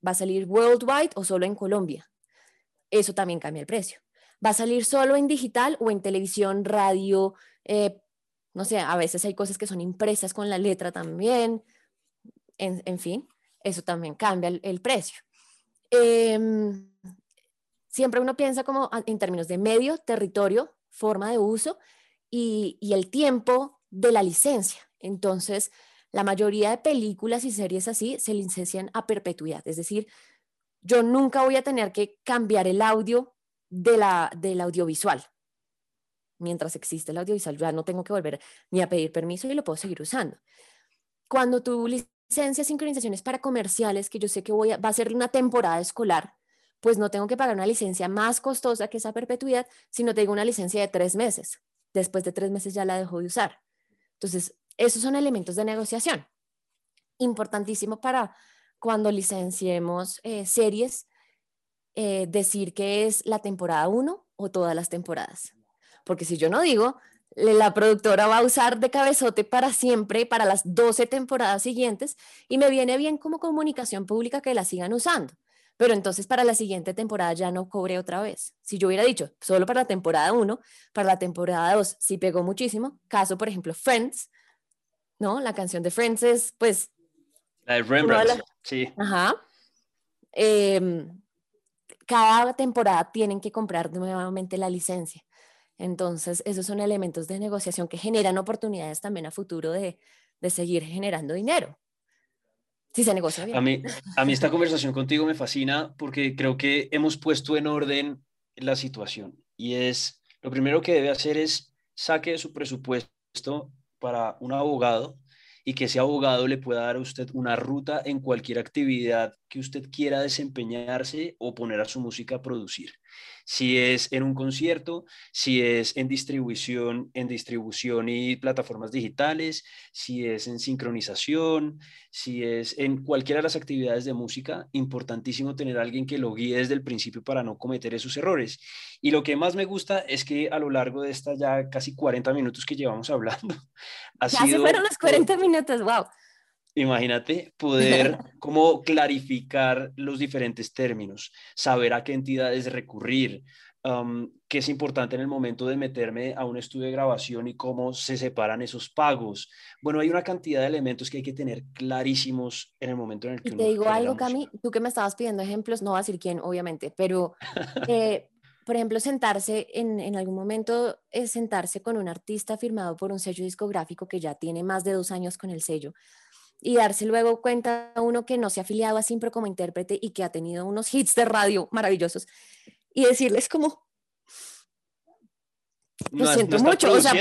¿Va a salir worldwide o solo en Colombia? Eso también cambia el precio. ¿Va a salir solo en digital o en televisión, radio? Eh, no sé, a veces hay cosas que son impresas con la letra también. En, fin, eso también cambia el, precio. Em, siempre uno piensa como en términos de medio, territorio, forma de uso y, el tiempo de la licencia. Entonces, la mayoría de películas y series así se licencian a perpetuidad, es decir, yo nunca voy a tener que cambiar el audio de la, del audiovisual. Mientras existe el audiovisual, ya no tengo que volver ni a pedir permiso y lo puedo seguir usando. Cuando tu licencia sincronizaciones para comerciales, que yo sé que voy a, va a ser una temporada escolar, pues no tengo que pagar una licencia más costosa que esa perpetuidad, sino tengo una licencia de tres meses después de tres meses ya la dejó de usar. Entonces, esos son elementos de negociación. Importantísimo para cuando licenciemos eh, series, eh, decir que es la temporada 1 o todas las temporadas. Porque si yo no digo, la productora va a usar de cabezote para siempre, para las 12 temporadas siguientes, y me viene bien como comunicación pública que la sigan usando pero entonces para la siguiente temporada ya no cobré otra vez. Si yo hubiera dicho solo para la temporada 1, para la temporada 2 sí pegó muchísimo. Caso, por ejemplo, Friends, ¿no? La canción de Friends es, pues... La de Rembrandt, sí. Ajá. Em, cada temporada tienen que comprar nuevamente la licencia. Entonces, esos son elementos de negociación que generan oportunidades también a futuro de, de seguir generando dinero se negocia A mí, a mí esta conversación contigo me fascina porque creo que hemos puesto en orden la situación y es, lo primero que debe hacer es saque su presupuesto para un abogado y que ese abogado le pueda dar a usted una ruta en cualquier actividad que usted quiera desempeñarse o poner a su música a producir si es en un concierto, si es en distribución, en distribución y plataformas digitales, si es en sincronización, si es en cualquiera de las actividades de música, importantísimo tener a alguien que lo guíe desde el principio para no cometer esos errores. Y lo que más me gusta es que a lo largo de estas ya casi 40 minutos que llevamos hablando, ha ya se fueron los 40 minutos, wow. Imagínate poder como clarificar los diferentes términos, saber a qué entidades recurrir, qué es importante en el momento de meterme a un estudio de grabación y cómo se separan esos pagos. Bueno, hay una cantidad de elementos que hay que tener clarísimos en el momento en el que... Y te digo algo, Cami, tú que me estabas pidiendo ejemplos, no va a decir quién, obviamente, pero, eh, por ejemplo, sentarse en, en algún momento, es sentarse con un artista firmado por un sello discográfico que ya tiene más de dos años con el sello y darse luego cuenta a uno que no se ha afiliado a Simpro como intérprete y que ha tenido unos hits de radio maravillosos y decirles como, lo siento mucho, o sea,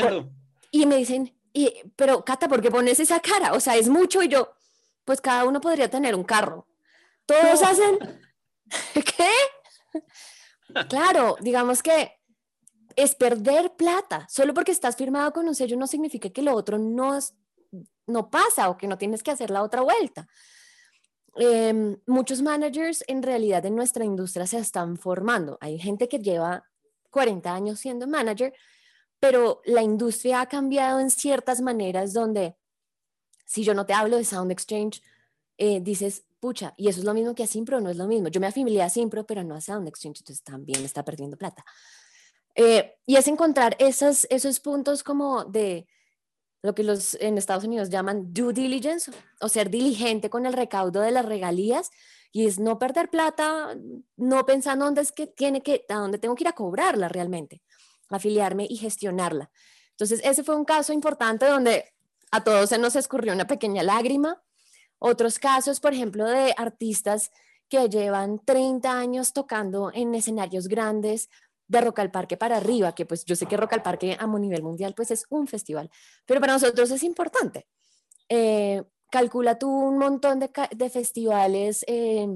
y me dicen, y, pero Cata, ¿por qué pones esa cara? O sea, es mucho y yo, pues cada uno podría tener un carro. Todos hacen, ¿qué? claro, digamos que es perder plata. Solo porque estás firmado con un sello no significa que lo otro no, no pasa o que no tienes que hacer la otra vuelta. Em, muchos managers en realidad en nuestra industria se están formando. Hay gente que lleva 40 años siendo manager, pero la industria ha cambiado en ciertas maneras donde si yo no te hablo de Sound Exchange, eh, dices, pucha, y eso es lo mismo que a Simpro, no es lo mismo. Yo me afilié a Simpro, pero no a Sound Exchange, entonces también está perdiendo plata. Eh, y es encontrar esos, esos puntos como de, lo que los en Estados Unidos llaman due diligence o ser diligente con el recaudo de las regalías y es no perder plata, no pensando dónde es que tiene que, a dónde tengo que ir a cobrarla realmente, afiliarme y gestionarla. Entonces, ese fue un caso importante donde a todos se nos escurrió una pequeña lágrima. Otros casos, por ejemplo, de artistas que llevan 30 años tocando en escenarios grandes, de Rock al Parque para arriba, que pues yo sé que Rock al Parque a nivel mundial pues es un festival, pero para nosotros es importante. Eh, calcula tú un montón de, de festivales eh,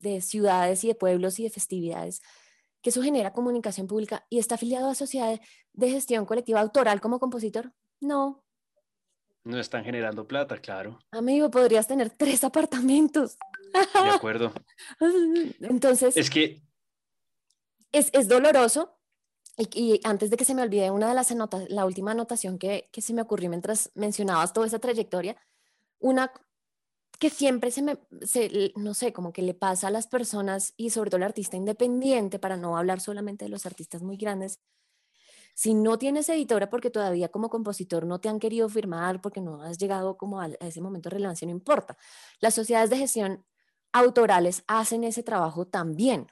de ciudades y de pueblos y de festividades, que eso genera comunicación pública y está afiliado a sociedad de gestión colectiva autoral como compositor. No. No están generando plata, claro. Amigo, podrías tener tres apartamentos. De acuerdo. Entonces. Es que es, doloroso. Y, antes de que se me olvide, una de las anotas, la última anotación que, que se me ocurrió mientras mencionabas toda esa trayectoria, una que siempre se me, no sé, como que le pasa a las personas y sobre todo al artista independiente, para no hablar solamente de los artistas muy grandes, si no tienes editora porque todavía como compositor no te han querido firmar, porque no has llegado como a ese momento de relevancia, no importa. Las sociedades de gestión autorales hacen ese trabajo también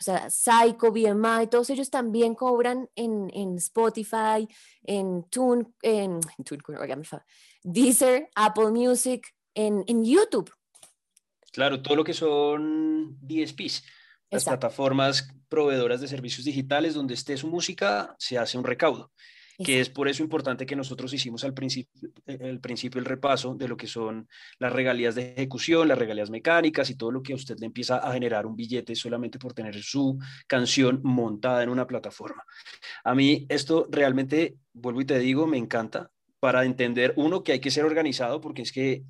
o sea, Psycho, BMI, todos ellos también cobran en, en Spotify, en Tune, en, Deezer, Apple Music, en, en, YouTube. Claro, todo lo que son DSPs, las plataformas proveedoras de servicios digitales, donde esté su música, se hace un recaudo que es por eso importante que nosotros hicimos al principio, el principio el repaso de lo que son las regalías de ejecución, las regalías mecánicas y todo lo que a usted le empieza a generar un billete solamente por tener su canción montada en una plataforma. A mí esto realmente, vuelvo y te digo, me encanta para entender, uno, que hay que ser organizado, porque es que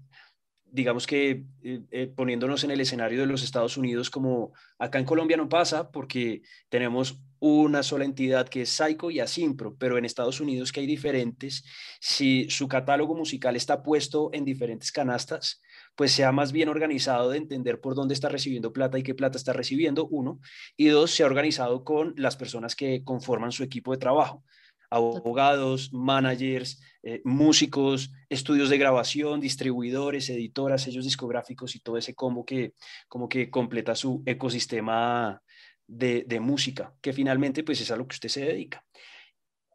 digamos que eh, eh, poniéndonos en el escenario de los Estados Unidos, como acá en Colombia no pasa, porque tenemos una sola entidad que es Psycho y Asimpro, pero en Estados Unidos que hay diferentes, si su catálogo musical está puesto en diferentes canastas, pues sea más bien organizado de entender por dónde está recibiendo plata y qué plata está recibiendo, uno, y dos, se ha organizado con las personas que conforman su equipo de trabajo abogados, managers, eh, músicos, estudios de grabación, distribuidores, editoras, sellos discográficos y todo ese combo que como que completa su ecosistema de, de, música, que finalmente pues es a lo que usted se dedica.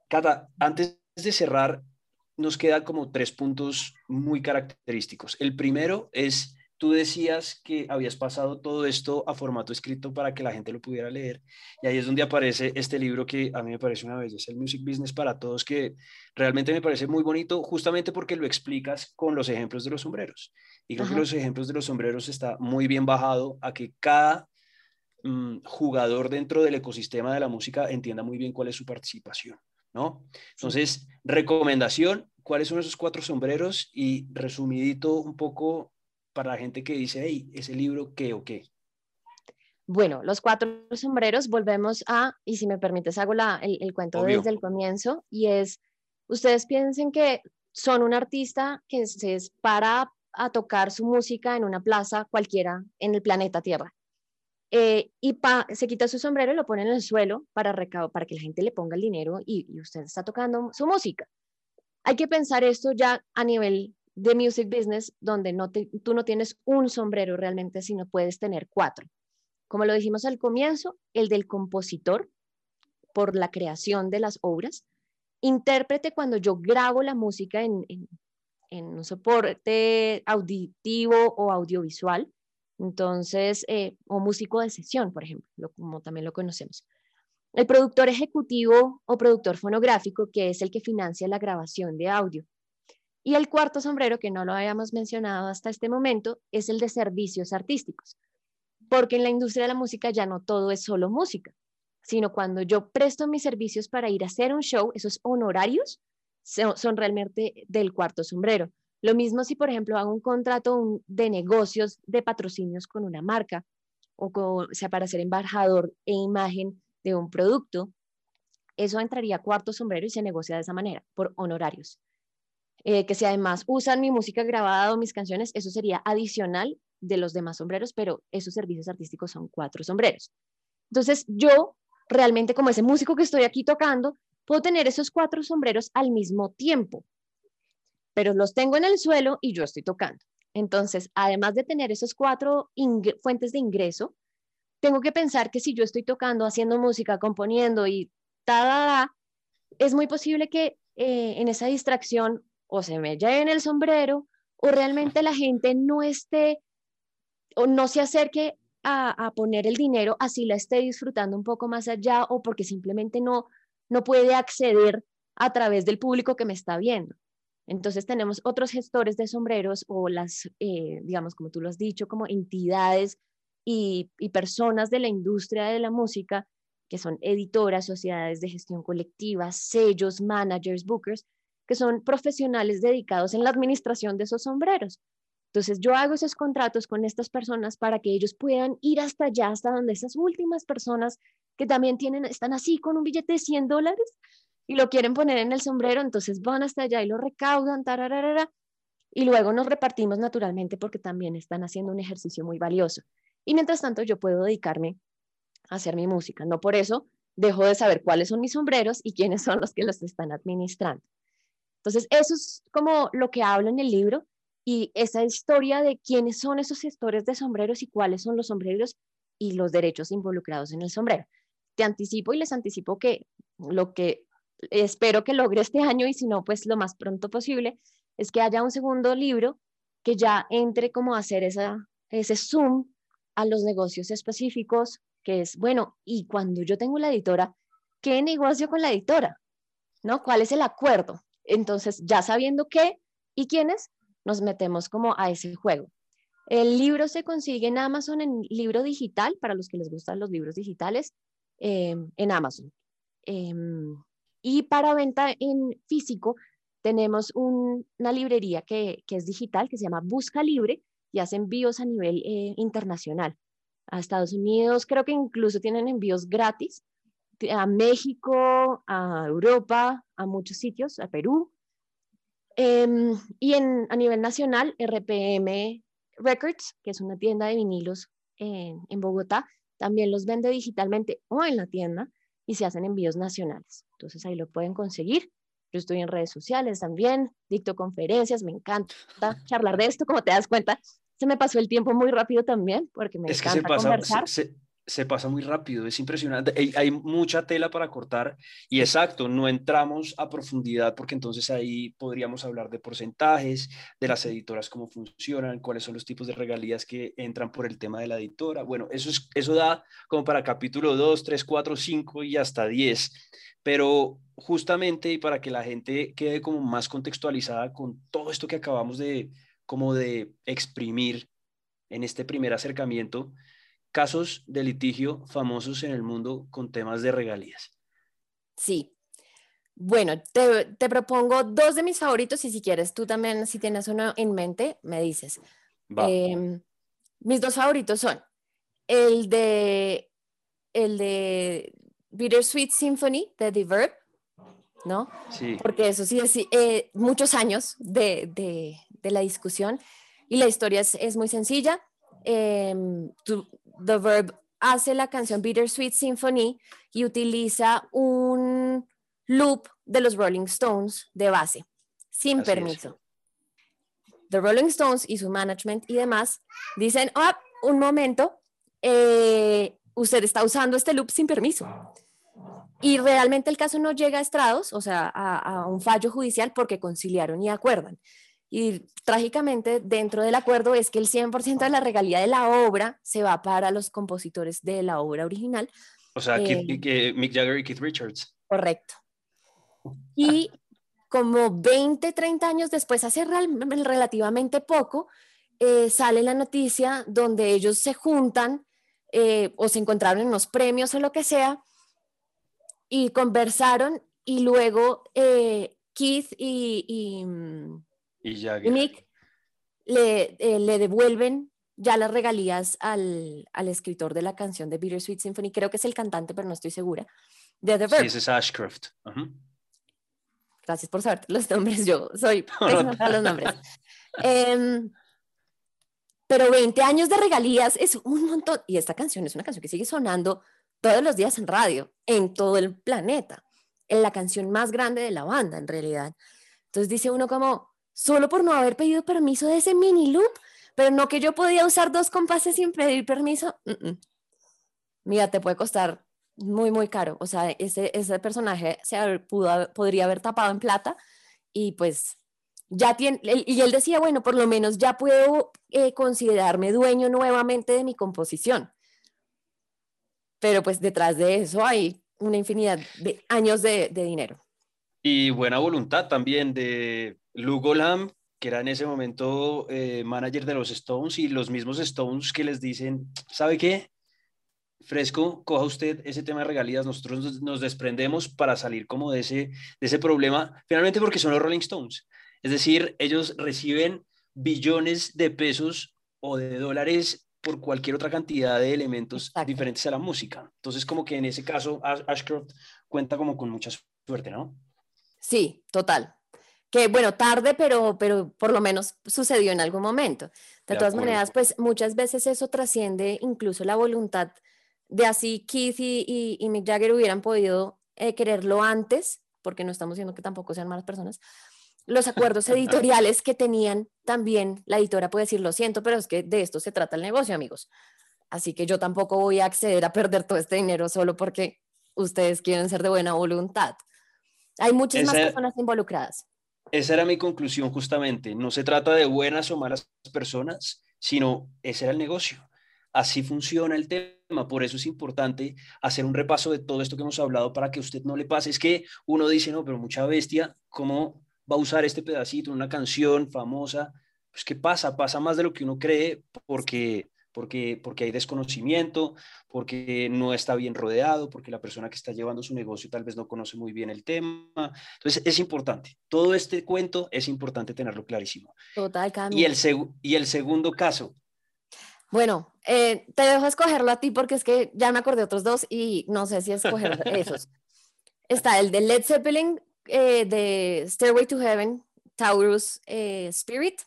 Cata, antes de cerrar, nos quedan como tres puntos muy característicos. El primero es Tú decías que habías pasado todo esto a formato escrito para que la gente lo pudiera leer y ahí es donde aparece este libro que a mí me parece una belleza, el Music Business para Todos, que realmente me parece muy bonito justamente porque lo explicas con los ejemplos de los sombreros. Y creo que los ejemplos de los sombreros está muy bien bajado a que cada mm, jugador dentro del ecosistema de la música entienda muy bien cuál es su participación. ¿No? Entonces, recomendación, ¿cuáles son esos cuatro sombreros? Y resumidito un poco para la gente que dice, hey, ese libro, ¿qué o qué? Bueno, los cuatro sombreros, volvemos a, y si me permites, hago la, el, cuento desde el comienzo, y es, ustedes piensen que son un artista que se para a tocar su música en una plaza cualquiera en el planeta Tierra. Eh, y se quita su sombrero y lo pone en el suelo para, para que la gente le ponga el dinero y, y usted está tocando su música. Hay que pensar esto ya a nivel de music business, donde no tú no tienes un sombrero realmente, sino puedes tener cuatro. Como lo dijimos al comienzo, el del compositor por la creación de las obras, intérprete cuando yo grabo la música en, un soporte auditivo o audiovisual, entonces, eh, o músico de sesión, por ejemplo, como también lo conocemos. El productor ejecutivo o productor fonográfico, que es el que financia la grabación de audio. Y el cuarto sombrero, que no lo habíamos mencionado hasta este momento, es el de servicios artísticos, porque en la industria de la música ya no todo es solo música, sino cuando yo presto mis servicios para ir a hacer un show, esos honorarios son, realmente del cuarto sombrero. Lo mismo si, por ejemplo, hago un contrato de negocios de patrocinios con una marca o, sea, para ser embajador e imagen de un producto, eso entraría cuarto sombrero y se negocia de esa manera, por honorarios. Eh, que si además usan mi música grabada o mis canciones, eso sería adicional de los demás sombreros, pero esos servicios artísticos son cuatro sombreros. Entonces, yo realmente como ese músico que estoy aquí tocando, puedo tener esos cuatro sombreros al mismo tiempo, pero los tengo en el suelo y yo estoy tocando. Entonces, además de tener esos cuatro fuentes de ingreso, tengo que pensar que si yo estoy tocando, haciendo música, componiendo y ta, es muy posible que eh, en esa distracción o se me en el sombrero o realmente la gente no esté o no se acerque a, poner el dinero así la esté disfrutando un poco más allá o porque simplemente no, no puede acceder a través del público que me está viendo. Entonces tenemos otros gestores de sombreros o las, eh, digamos, como tú lo has dicho, como entidades y, y, personas de la industria de la música, que son editoras, sociedades de gestión colectiva, sellos, managers, bookers, que son profesionales dedicados en la administración de esos sombreros. Entonces yo hago esos contratos con estas personas para que ellos puedan ir hasta allá, hasta donde esas últimas personas que también tienen, están así con un billete de 100 dólares y lo quieren poner en el sombrero, entonces van hasta allá y lo recaudan, tararara, y luego nos repartimos naturalmente porque también están haciendo un ejercicio muy valioso. Y mientras tanto yo puedo dedicarme a hacer mi música. No por eso dejo de saber cuáles son mis sombreros y quiénes son los que los están administrando. Entonces, eso es como lo que hablo en el libro y esa historia de quiénes son esos gestores de sombreros y cuáles son los sombreros y los derechos involucrados en el sombrero. Te anticipo y les anticipo que lo que espero que logre este año y si no, pues lo más pronto posible, es que haya un segundo libro que ya entre como a hacer esa, ese zoom a los negocios específicos, que es, bueno, y cuando yo tengo la editora, ¿qué negocio con la editora? ¿No? ¿Cuál es el acuerdo? Entonces, ya sabiendo qué y quiénes, nos metemos como a ese juego. El libro se consigue en Amazon en libro digital, para los que les gustan los libros digitales, em, en Amazon. Em, y para venta en físico, tenemos una librería que, es digital, que se llama Busca Libre, y hace envíos a nivel eh, internacional. A Estados Unidos, creo que incluso tienen envíos gratis a México, a Europa, a muchos sitios, a Perú. Em, y en, a nivel nacional, RPM Records, que es una tienda de vinilos en, en Bogotá, también los vende digitalmente o en la tienda y se hacen envíos nacionales. Entonces ahí lo pueden conseguir. Yo estoy en redes sociales también, dicto conferencias, me encanta charlar de esto, como te das cuenta. Se me pasó el tiempo muy rápido también porque me encanta conversar se pasa muy rápido, es impresionante. Hay, mucha tela para cortar y exacto, no entramos a profundidad porque entonces ahí podríamos hablar de porcentajes, de las editoras, cómo funcionan, cuáles son los tipos de regalías que entran por el tema de la editora. Bueno, eso, es, eso da como para capítulo 2, 3, 4, 5 y hasta 10. Pero justamente y para que la gente quede como más contextualizada con todo esto que acabamos de como de exprimir en este primer acercamiento, casos de litigio famosos en el mundo con temas de regalías. Sí. Bueno, te, propongo dos de mis favoritos y si quieres tú también, si tienes uno en mente, me dices. Em, mis dos favoritos son el de, el de Bittersweet Symphony de The Verb, ¿no? Sí. Porque eso sí es eh, muchos años de, de, de la discusión Y la historia es, muy sencilla. Em, The Verb hace la canción Bittersweet Symphony y utiliza un loop de los Rolling Stones de base, sin permiso. The Rolling Stones y su management y demás dicen, ah, un momento, eh, usted está usando este loop sin permiso. Y realmente el caso no llega a estrados, o sea, a, un fallo judicial porque conciliaron y acuerdan. Y trágicamente, dentro del acuerdo es que el 100% de la regalía de la obra se va para los compositores de la obra original. O sea, eh, que Mick Jagger y Keith Richards. Correcto. Y como 20, 30 años después, hace relativamente poco, eh, sale la noticia donde ellos se juntan eh, o se encontraron en los premios o lo que sea y conversaron y luego eh, Keith y, y, mm, Nick le, le, devuelven ya las regalías al, al, escritor de la canción de Bittersweet Symphony, creo que es el cantante, pero no estoy segura, de The Sí, ese es Ashcroft. Gracias por saber los nombres, yo soy para los nombres. Em, pero 20 años de regalías es un montón. Y esta canción es una canción que sigue sonando todos los días en radio, en todo el planeta. En la canción más grande de la banda, en realidad. Entonces dice uno como, solo por no haber pedido permiso de ese mini loop, pero no que yo podía usar dos compases sin pedir permiso. Mira, te puede costar muy, muy caro. O sea, ese, ese personaje se pudo, podría haber tapado en plata y pues ya tiene, y él decía, bueno, por lo menos ya puedo eh, considerarme dueño nuevamente de mi composición. Pero pues detrás de eso hay una infinidad de años de, dinero. Y buena voluntad también de Lugo Lamb, que era en ese momento eh, manager de los Stones, y los mismos Stones que les dicen, ¿sabe qué? Fresco, coja usted ese tema de regalías, nosotros nos desprendemos para salir como de ese, de ese problema, finalmente porque son los Rolling Stones. Es decir, ellos reciben billones de pesos o de dólares por cualquier otra cantidad de elementos diferentes a la música. Entonces, como que en ese caso, Ashcroft cuenta como con mucha suerte, ¿no? Sí, total. Que bueno, tarde, pero, pero por lo menos sucedió en algún momento. De, todas maneras, pues muchas veces eso trasciende incluso la voluntad de así Keith y, y, Mick Jagger hubieran podido eh, quererlo antes, porque no estamos diciendo que tampoco sean malas personas, los acuerdos editoriales que tenían también, la editora puede decir, lo siento, pero es que de esto se trata el negocio, amigos. Así que yo tampoco voy a acceder a perder todo este dinero solo porque ustedes quieren ser de buena voluntad. Hay muchas más personas involucradas. Esa era mi conclusión justamente. No se trata de buenas o malas personas, sino ese era el negocio. Así funciona el tema. Por eso es importante hacer un repaso de todo esto que hemos hablado para que usted no le pase. Es que uno dice, no, pero mucha bestia, ¿cómo va a usar este pedacito en una canción famosa, pues ¿qué pasa? Pasa más de lo que uno cree porque, porque, porque hay desconocimiento, porque no está bien rodeado, porque la persona que está llevando su negocio tal vez no conoce muy bien el tema. Entonces es importante, todo este cuento es importante tenerlo clarísimo. Total, Y el, y el segundo caso. Bueno, eh, te dejo escogerlo a ti porque es que ya me acordé otros dos y no sé si escoger esos. Está el de Led Zeppelin eh, de Stairway to Heaven, Taurus eh, Spirit,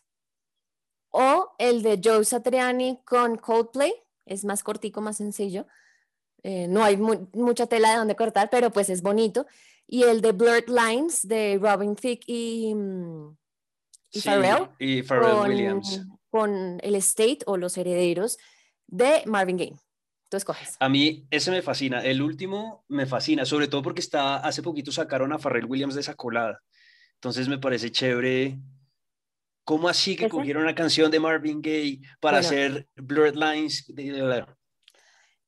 o el de Joe Satriani con Coldplay, es más cortico, más sencillo. Eh, no hay mucha tela de donde cortar, pero pues es bonito. Y el de Blurred Lines de Robin Thicke y, mm, y Pharrell, y Pharrell Williams. Con el State o los herederos de Marvin Gaye. Tú escoges. A mí ese me fascina. El último me fascina, sobre todo porque está, hace poquito sacaron a Pharrell Williams de esa colada. Entonces me parece chévere. ¿Cómo así que cogieron una canción de Marvin Gaye para hacer Blurred Lines?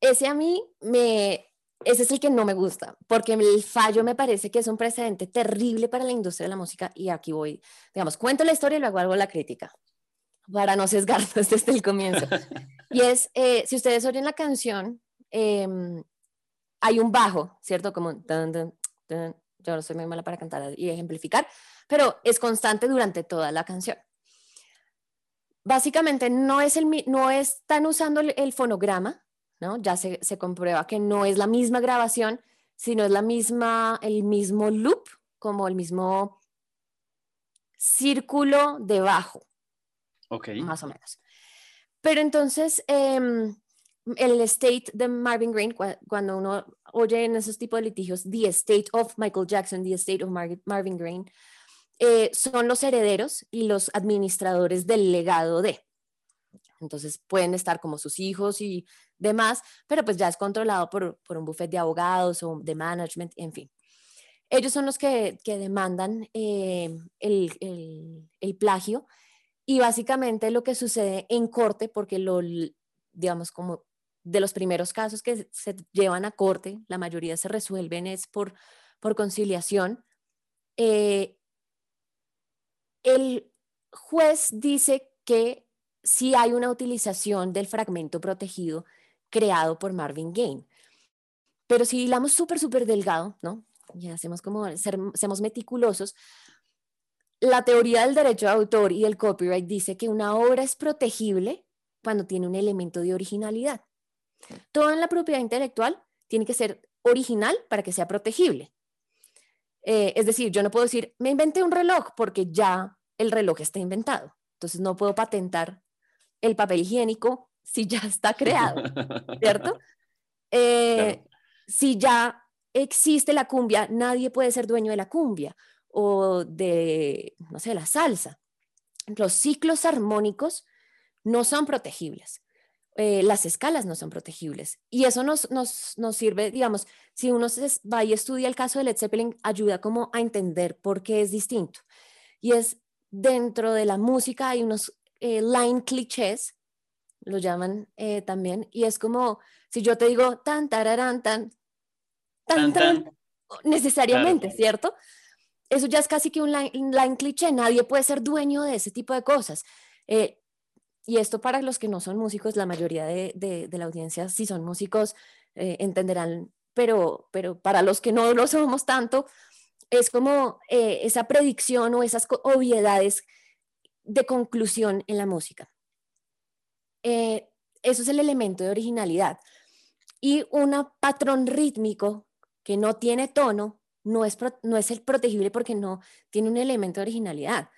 Ese a mí me... Ese es el que no me gusta, porque el fallo me parece que es un precedente terrible para la industria de la música y aquí voy, digamos, cuento la historia y luego hago la crítica para no sesgarnos desde el comienzo. Y es, eh, si ustedes oyen la canción, em, hay un bajo, ¿cierto? Como yo no soy muy mala para cantar y ejemplificar, pero es constante durante toda la canción. Básicamente no, es el, no están usando el, fonograma, ¿no? Ya se, se, comprueba que no es la misma grabación, sino es la misma, el mismo loop, como el mismo círculo de bajo. Ok. Más o menos. Pero entonces, em, el estate de Marvin Green, cuando uno oye en esos tipos de litigios, the estate of Michael Jackson, the estate of Marvin Green, eh, son los herederos y los administradores del legado de. Entonces pueden estar como sus hijos y demás, pero pues ya es controlado por, por un buffet de abogados o de management, en fin. Ellos son los que, que demandan eh, el, el, el, plagio y básicamente lo que sucede en corte, porque lo, digamos, como de los primeros casos que se llevan a corte, la mayoría se resuelven es por, por conciliación. Eh, el juez dice que si hay una utilización del fragmento protegido creado por Marvin Gaye. Pero si hilamos súper, súper delgado, ¿no? Y hacemos como, seamos meticulosos, la teoría del derecho de autor y el copyright dice que una obra es protegible cuando tiene un elemento de originalidad. Todo en la propiedad intelectual tiene que ser original para que sea protegible. Eh, es decir, yo no puedo decir, me inventé un reloj porque ya el reloj está inventado. Entonces no puedo patentar el papel higiénico si ya está creado, ¿cierto? Eh, si ya existe la cumbia, nadie puede ser dueño de la cumbia o de, no sé, la salsa. Los ciclos armónicos no son protegibles. Eh, las escalas no son protegibles. Y eso nos, nos, nos, sirve, digamos, si uno va y estudia el caso de Led Zeppelin, ayuda como a entender por qué es distinto. Y es dentro de la música hay unos eh, line clichés, lo llaman eh, también, y es como si yo te digo tan, tararán, tan, tan, tan, necesariamente, ¿cierto? Eso ya es casi que un line, line, cliché, nadie puede ser dueño de ese tipo de cosas y esto para los que no son músicos, la mayoría de, la audiencia, si son músicos, eh, entenderán, pero, pero para los que no lo somos tanto, es como eh, esa predicción o esas obviedades de conclusión en la música. Eh, eso es el elemento de originalidad. Y un patrón rítmico que no tiene tono no es, no es el protegible porque no tiene un elemento de originalidad.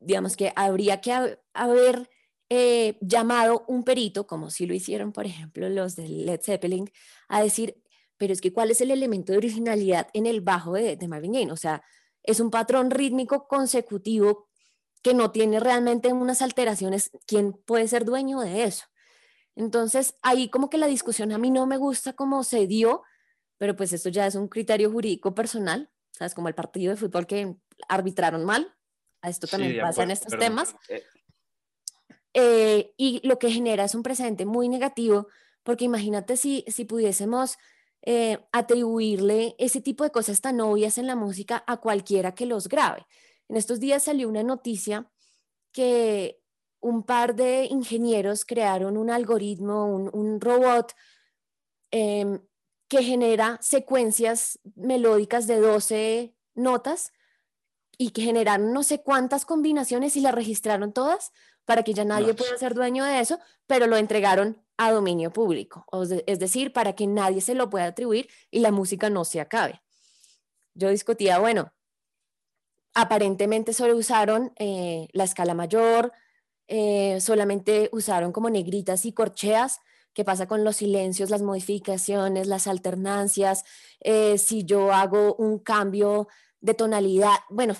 Digamos que habría que haber eh, llamado un perito, como si lo hicieron, por ejemplo, los de Led Zeppelin, a decir, pero es que cuál es el elemento de originalidad en el bajo de, Marvin Gaye. O sea, es un patrón rítmico consecutivo que no tiene realmente unas alteraciones. ¿Quién puede ser dueño de eso? Entonces, ahí como que la discusión a mí no me gusta cómo se dio, pero pues esto ya es un criterio jurídico personal, ¿sabes? Como el partido de fútbol que arbitraron mal. A esto también pasa en estos temas. Eh, eh, y lo que genera es un precedente muy negativo, porque imagínate si, si pudiésemos eh, atribuirle ese tipo de cosas tan obvias en la música a cualquiera que los grabe. En estos días salió una noticia que un par de ingenieros crearon un algoritmo, un, robot em, que genera secuencias melódicas de 12 notas y que generaron no sé cuántas combinaciones y las registraron todas para que ya nadie pueda ser dueño de eso, pero lo entregaron a dominio público, es decir, para que nadie se lo pueda atribuir y la música no se acabe. Yo discutía, bueno, aparentemente solo usaron eh, la escala mayor, eh, solamente usaron como negritas y corcheas, qué pasa con los silencios, las modificaciones, las alternancias, eh, si yo hago un cambio de tonalidad, bueno,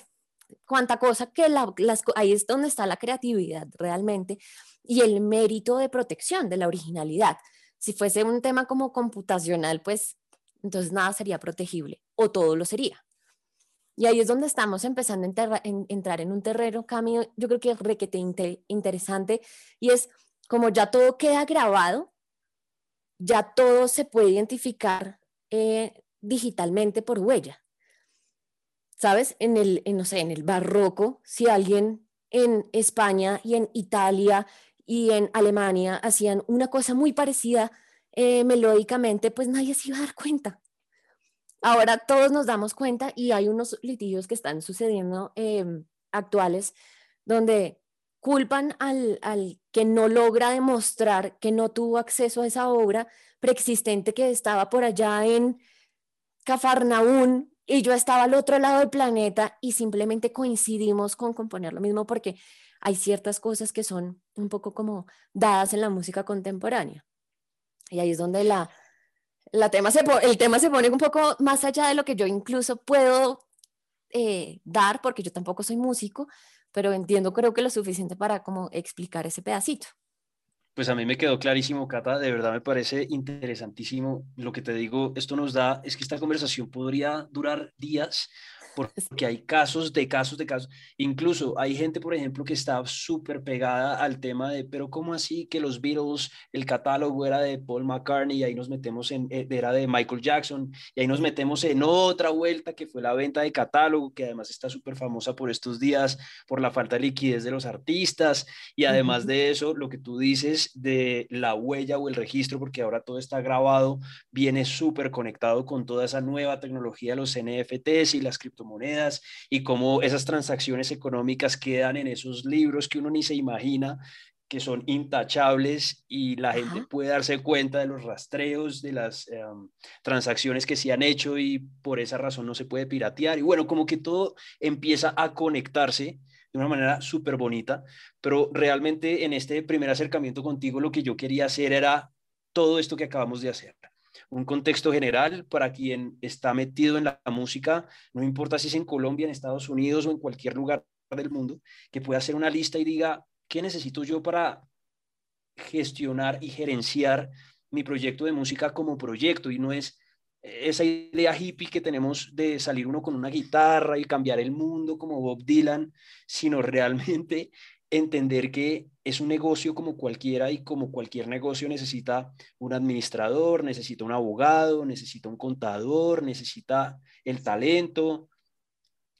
cuánta cosa que las, ahí es donde está la creatividad realmente y el mérito de protección de la originalidad. Si fuese un tema como computacional, pues entonces nada sería protegible o todo lo sería. Y ahí es donde estamos empezando a entrar en un terreno, cambio yo creo que es requete interesante y es como ya todo queda grabado, ya todo se puede identificar eh, digitalmente por huella. ¿Sabes? En el, no sé, en el barroco, si alguien en España y en Italia y en Alemania hacían una cosa muy parecida eh, melódicamente, pues nadie se iba a dar cuenta. Ahora todos nos damos cuenta y hay unos litigios que están sucediendo em, actuales donde culpan al, al, que no logra demostrar que no tuvo acceso a esa obra preexistente que estaba por allá en Cafarnaún y yo estaba al otro lado del planeta y simplemente coincidimos con componer lo mismo porque hay ciertas cosas que son un poco como dadas en la música contemporánea. Y ahí es donde la, la tema se, el tema se pone un poco más allá de lo que yo incluso puedo eh, dar, porque yo tampoco soy músico, pero entiendo creo que lo suficiente para como explicar ese pedacito. Pues a mí me quedó clarísimo, Cata, de verdad me parece interesantísimo. Lo que te digo, esto nos da, es que esta conversación podría durar días, porque hay casos de casos de casos. Incluso hay gente, por ejemplo, que está súper pegada al tema de, pero ¿cómo así que los Beatles, el catálogo era de Paul McCartney y ahí nos metemos en, eh, era de Michael Jackson y ahí nos metemos en otra vuelta que fue la venta de catálogo, que además está súper famosa por estos días, por la falta de liquidez de los artistas y además de eso, lo que tú dices de la huella o el registro, porque ahora todo está grabado, viene súper conectado con toda esa nueva tecnología, los NFTs y las criptomonedas monedas y cómo esas transacciones económicas quedan en esos libros que uno ni se imagina que son intachables y la gente puede darse cuenta de los rastreos, de las em, transacciones que se han hecho y por esa razón no se puede piratear. Y bueno, como que todo empieza a conectarse de una manera súper bonita, pero realmente en este primer acercamiento contigo lo que yo quería hacer era todo esto que acabamos de hacer un contexto general para quien está metido en la música, no importa si es en Colombia, en Estados Unidos o en cualquier lugar del mundo, que pueda hacer una lista y diga, ¿qué necesito yo para gestionar y gerenciar mi proyecto de música como proyecto? Y no es esa idea hippie que tenemos de salir uno con una guitarra y cambiar el mundo como Bob Dylan, sino realmente entender que es un negocio como cualquiera y como cualquier negocio necesita un administrador, necesita un abogado, necesita un contador, necesita el talento.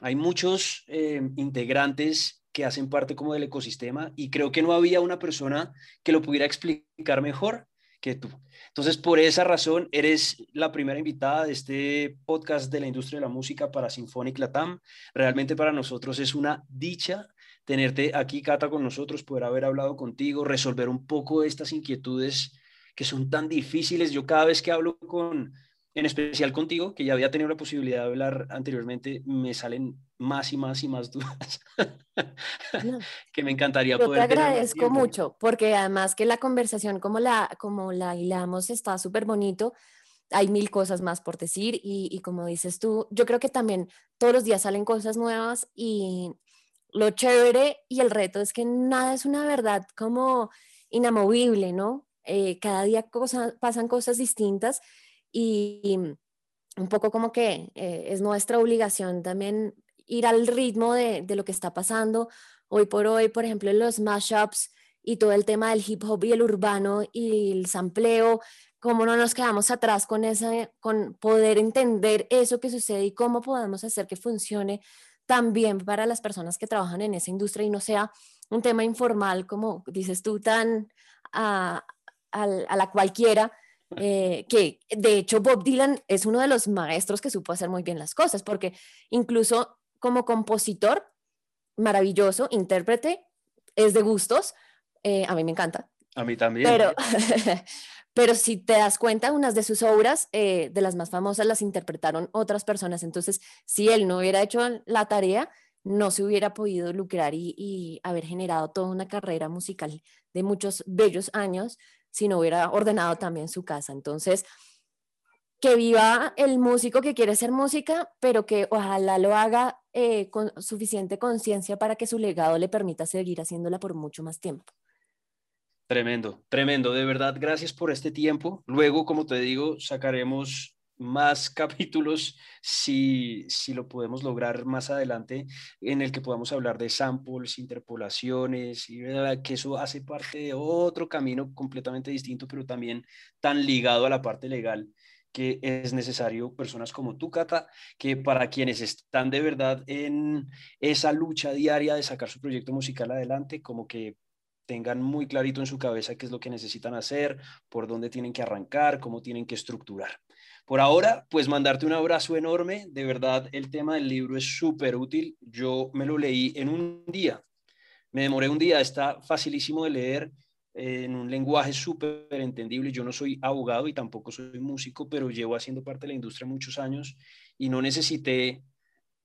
Hay muchos eh, integrantes que hacen parte como del ecosistema y creo que no había una persona que lo pudiera explicar mejor que tú. Entonces, por esa razón, eres la primera invitada de este podcast de la industria de la música para Symphonic Latam. Realmente para nosotros es una dicha tenerte aquí, Cata, con nosotros, poder haber hablado contigo, resolver un poco estas inquietudes que son tan difíciles. Yo cada vez que hablo con, en especial contigo, que ya había tenido la posibilidad de hablar anteriormente, me salen más y más y más dudas que me encantaría Yo poder. Te agradezco mucho, porque además que la conversación como la, como la hilamos está súper bonito. Hay mil cosas más por decir y, y como dices tú, yo creo que también todos los días salen cosas nuevas y, lo chévere y el reto es que nada es una verdad como inamovible, ¿no? Eh, cada día pasan cosas distintas y, un poco como que eh, es nuestra obligación también ir al ritmo de, lo que está pasando. Hoy por hoy, por ejemplo, los mashups y todo el tema del hip hop y el urbano y el sampleo, cómo no nos quedamos atrás con, ese, con poder entender eso que sucede y cómo podemos hacer que funcione también para las personas que trabajan en esa industria y no sea un tema informal, como dices tú, tan a, la cualquiera, eh, que de hecho Bob Dylan es uno de los maestros que supo hacer muy bien las cosas, porque incluso como compositor, maravilloso, intérprete, es de gustos, eh, a mí me encanta. A mí también. Pero, pero si te das cuenta, unas de sus obras, eh, de las más famosas, las interpretaron otras personas. Entonces, si él no hubiera hecho la tarea, no se hubiera podido lucrar y, haber generado toda una carrera musical de muchos bellos años si no hubiera ordenado también su casa. Entonces, que viva el músico que quiere hacer música, pero que ojalá lo haga eh, con suficiente conciencia para que su legado le permita seguir haciéndola por mucho más tiempo. Tremendo, tremendo. De verdad, gracias por este tiempo. Luego, como te digo, sacaremos más capítulos si, si lo podemos lograr más adelante en el que podamos hablar de samples, interpolaciones y que eso hace parte de otro camino completamente distinto, pero también tan ligado a la parte legal que es necesario personas como tú, Cata, que para quienes están de verdad en esa lucha diaria de sacar su proyecto musical adelante, como que tengan muy clarito en su cabeza qué es lo que necesitan hacer, por dónde tienen que arrancar, cómo tienen que estructurar. Por ahora, pues mandarte un abrazo enorme. De verdad, el tema del libro es súper útil. Yo me lo leí en un día. Me demoré un día. Está facilísimo de leer en un lenguaje súper entendible. Yo no soy abogado y tampoco soy músico, pero llevo haciendo parte de la industria muchos años y no necesité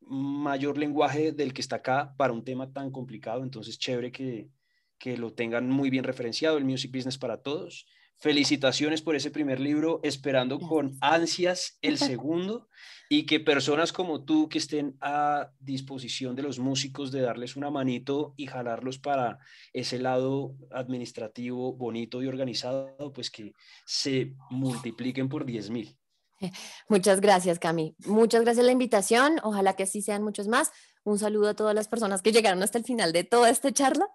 mayor lenguaje del que está acá para un tema tan complicado. Entonces, chévere que, que lo tengan muy bien referenciado, el Music Business para Todos. Felicitaciones por ese primer libro, esperando con ansias el segundo y que personas como tú que estén a disposición de los músicos de darles una manito y jalarlos para ese lado administrativo bonito y organizado, pues que se multipliquen por 10 mil. Muchas gracias, Cami. Muchas gracias la invitación. Ojalá que así sean muchos más. Un saludo a todas las personas que llegaron hasta el final de toda esta charla.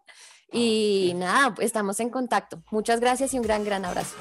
Y nada, estamos en contacto. Muchas gracias y un gran, gran abrazo.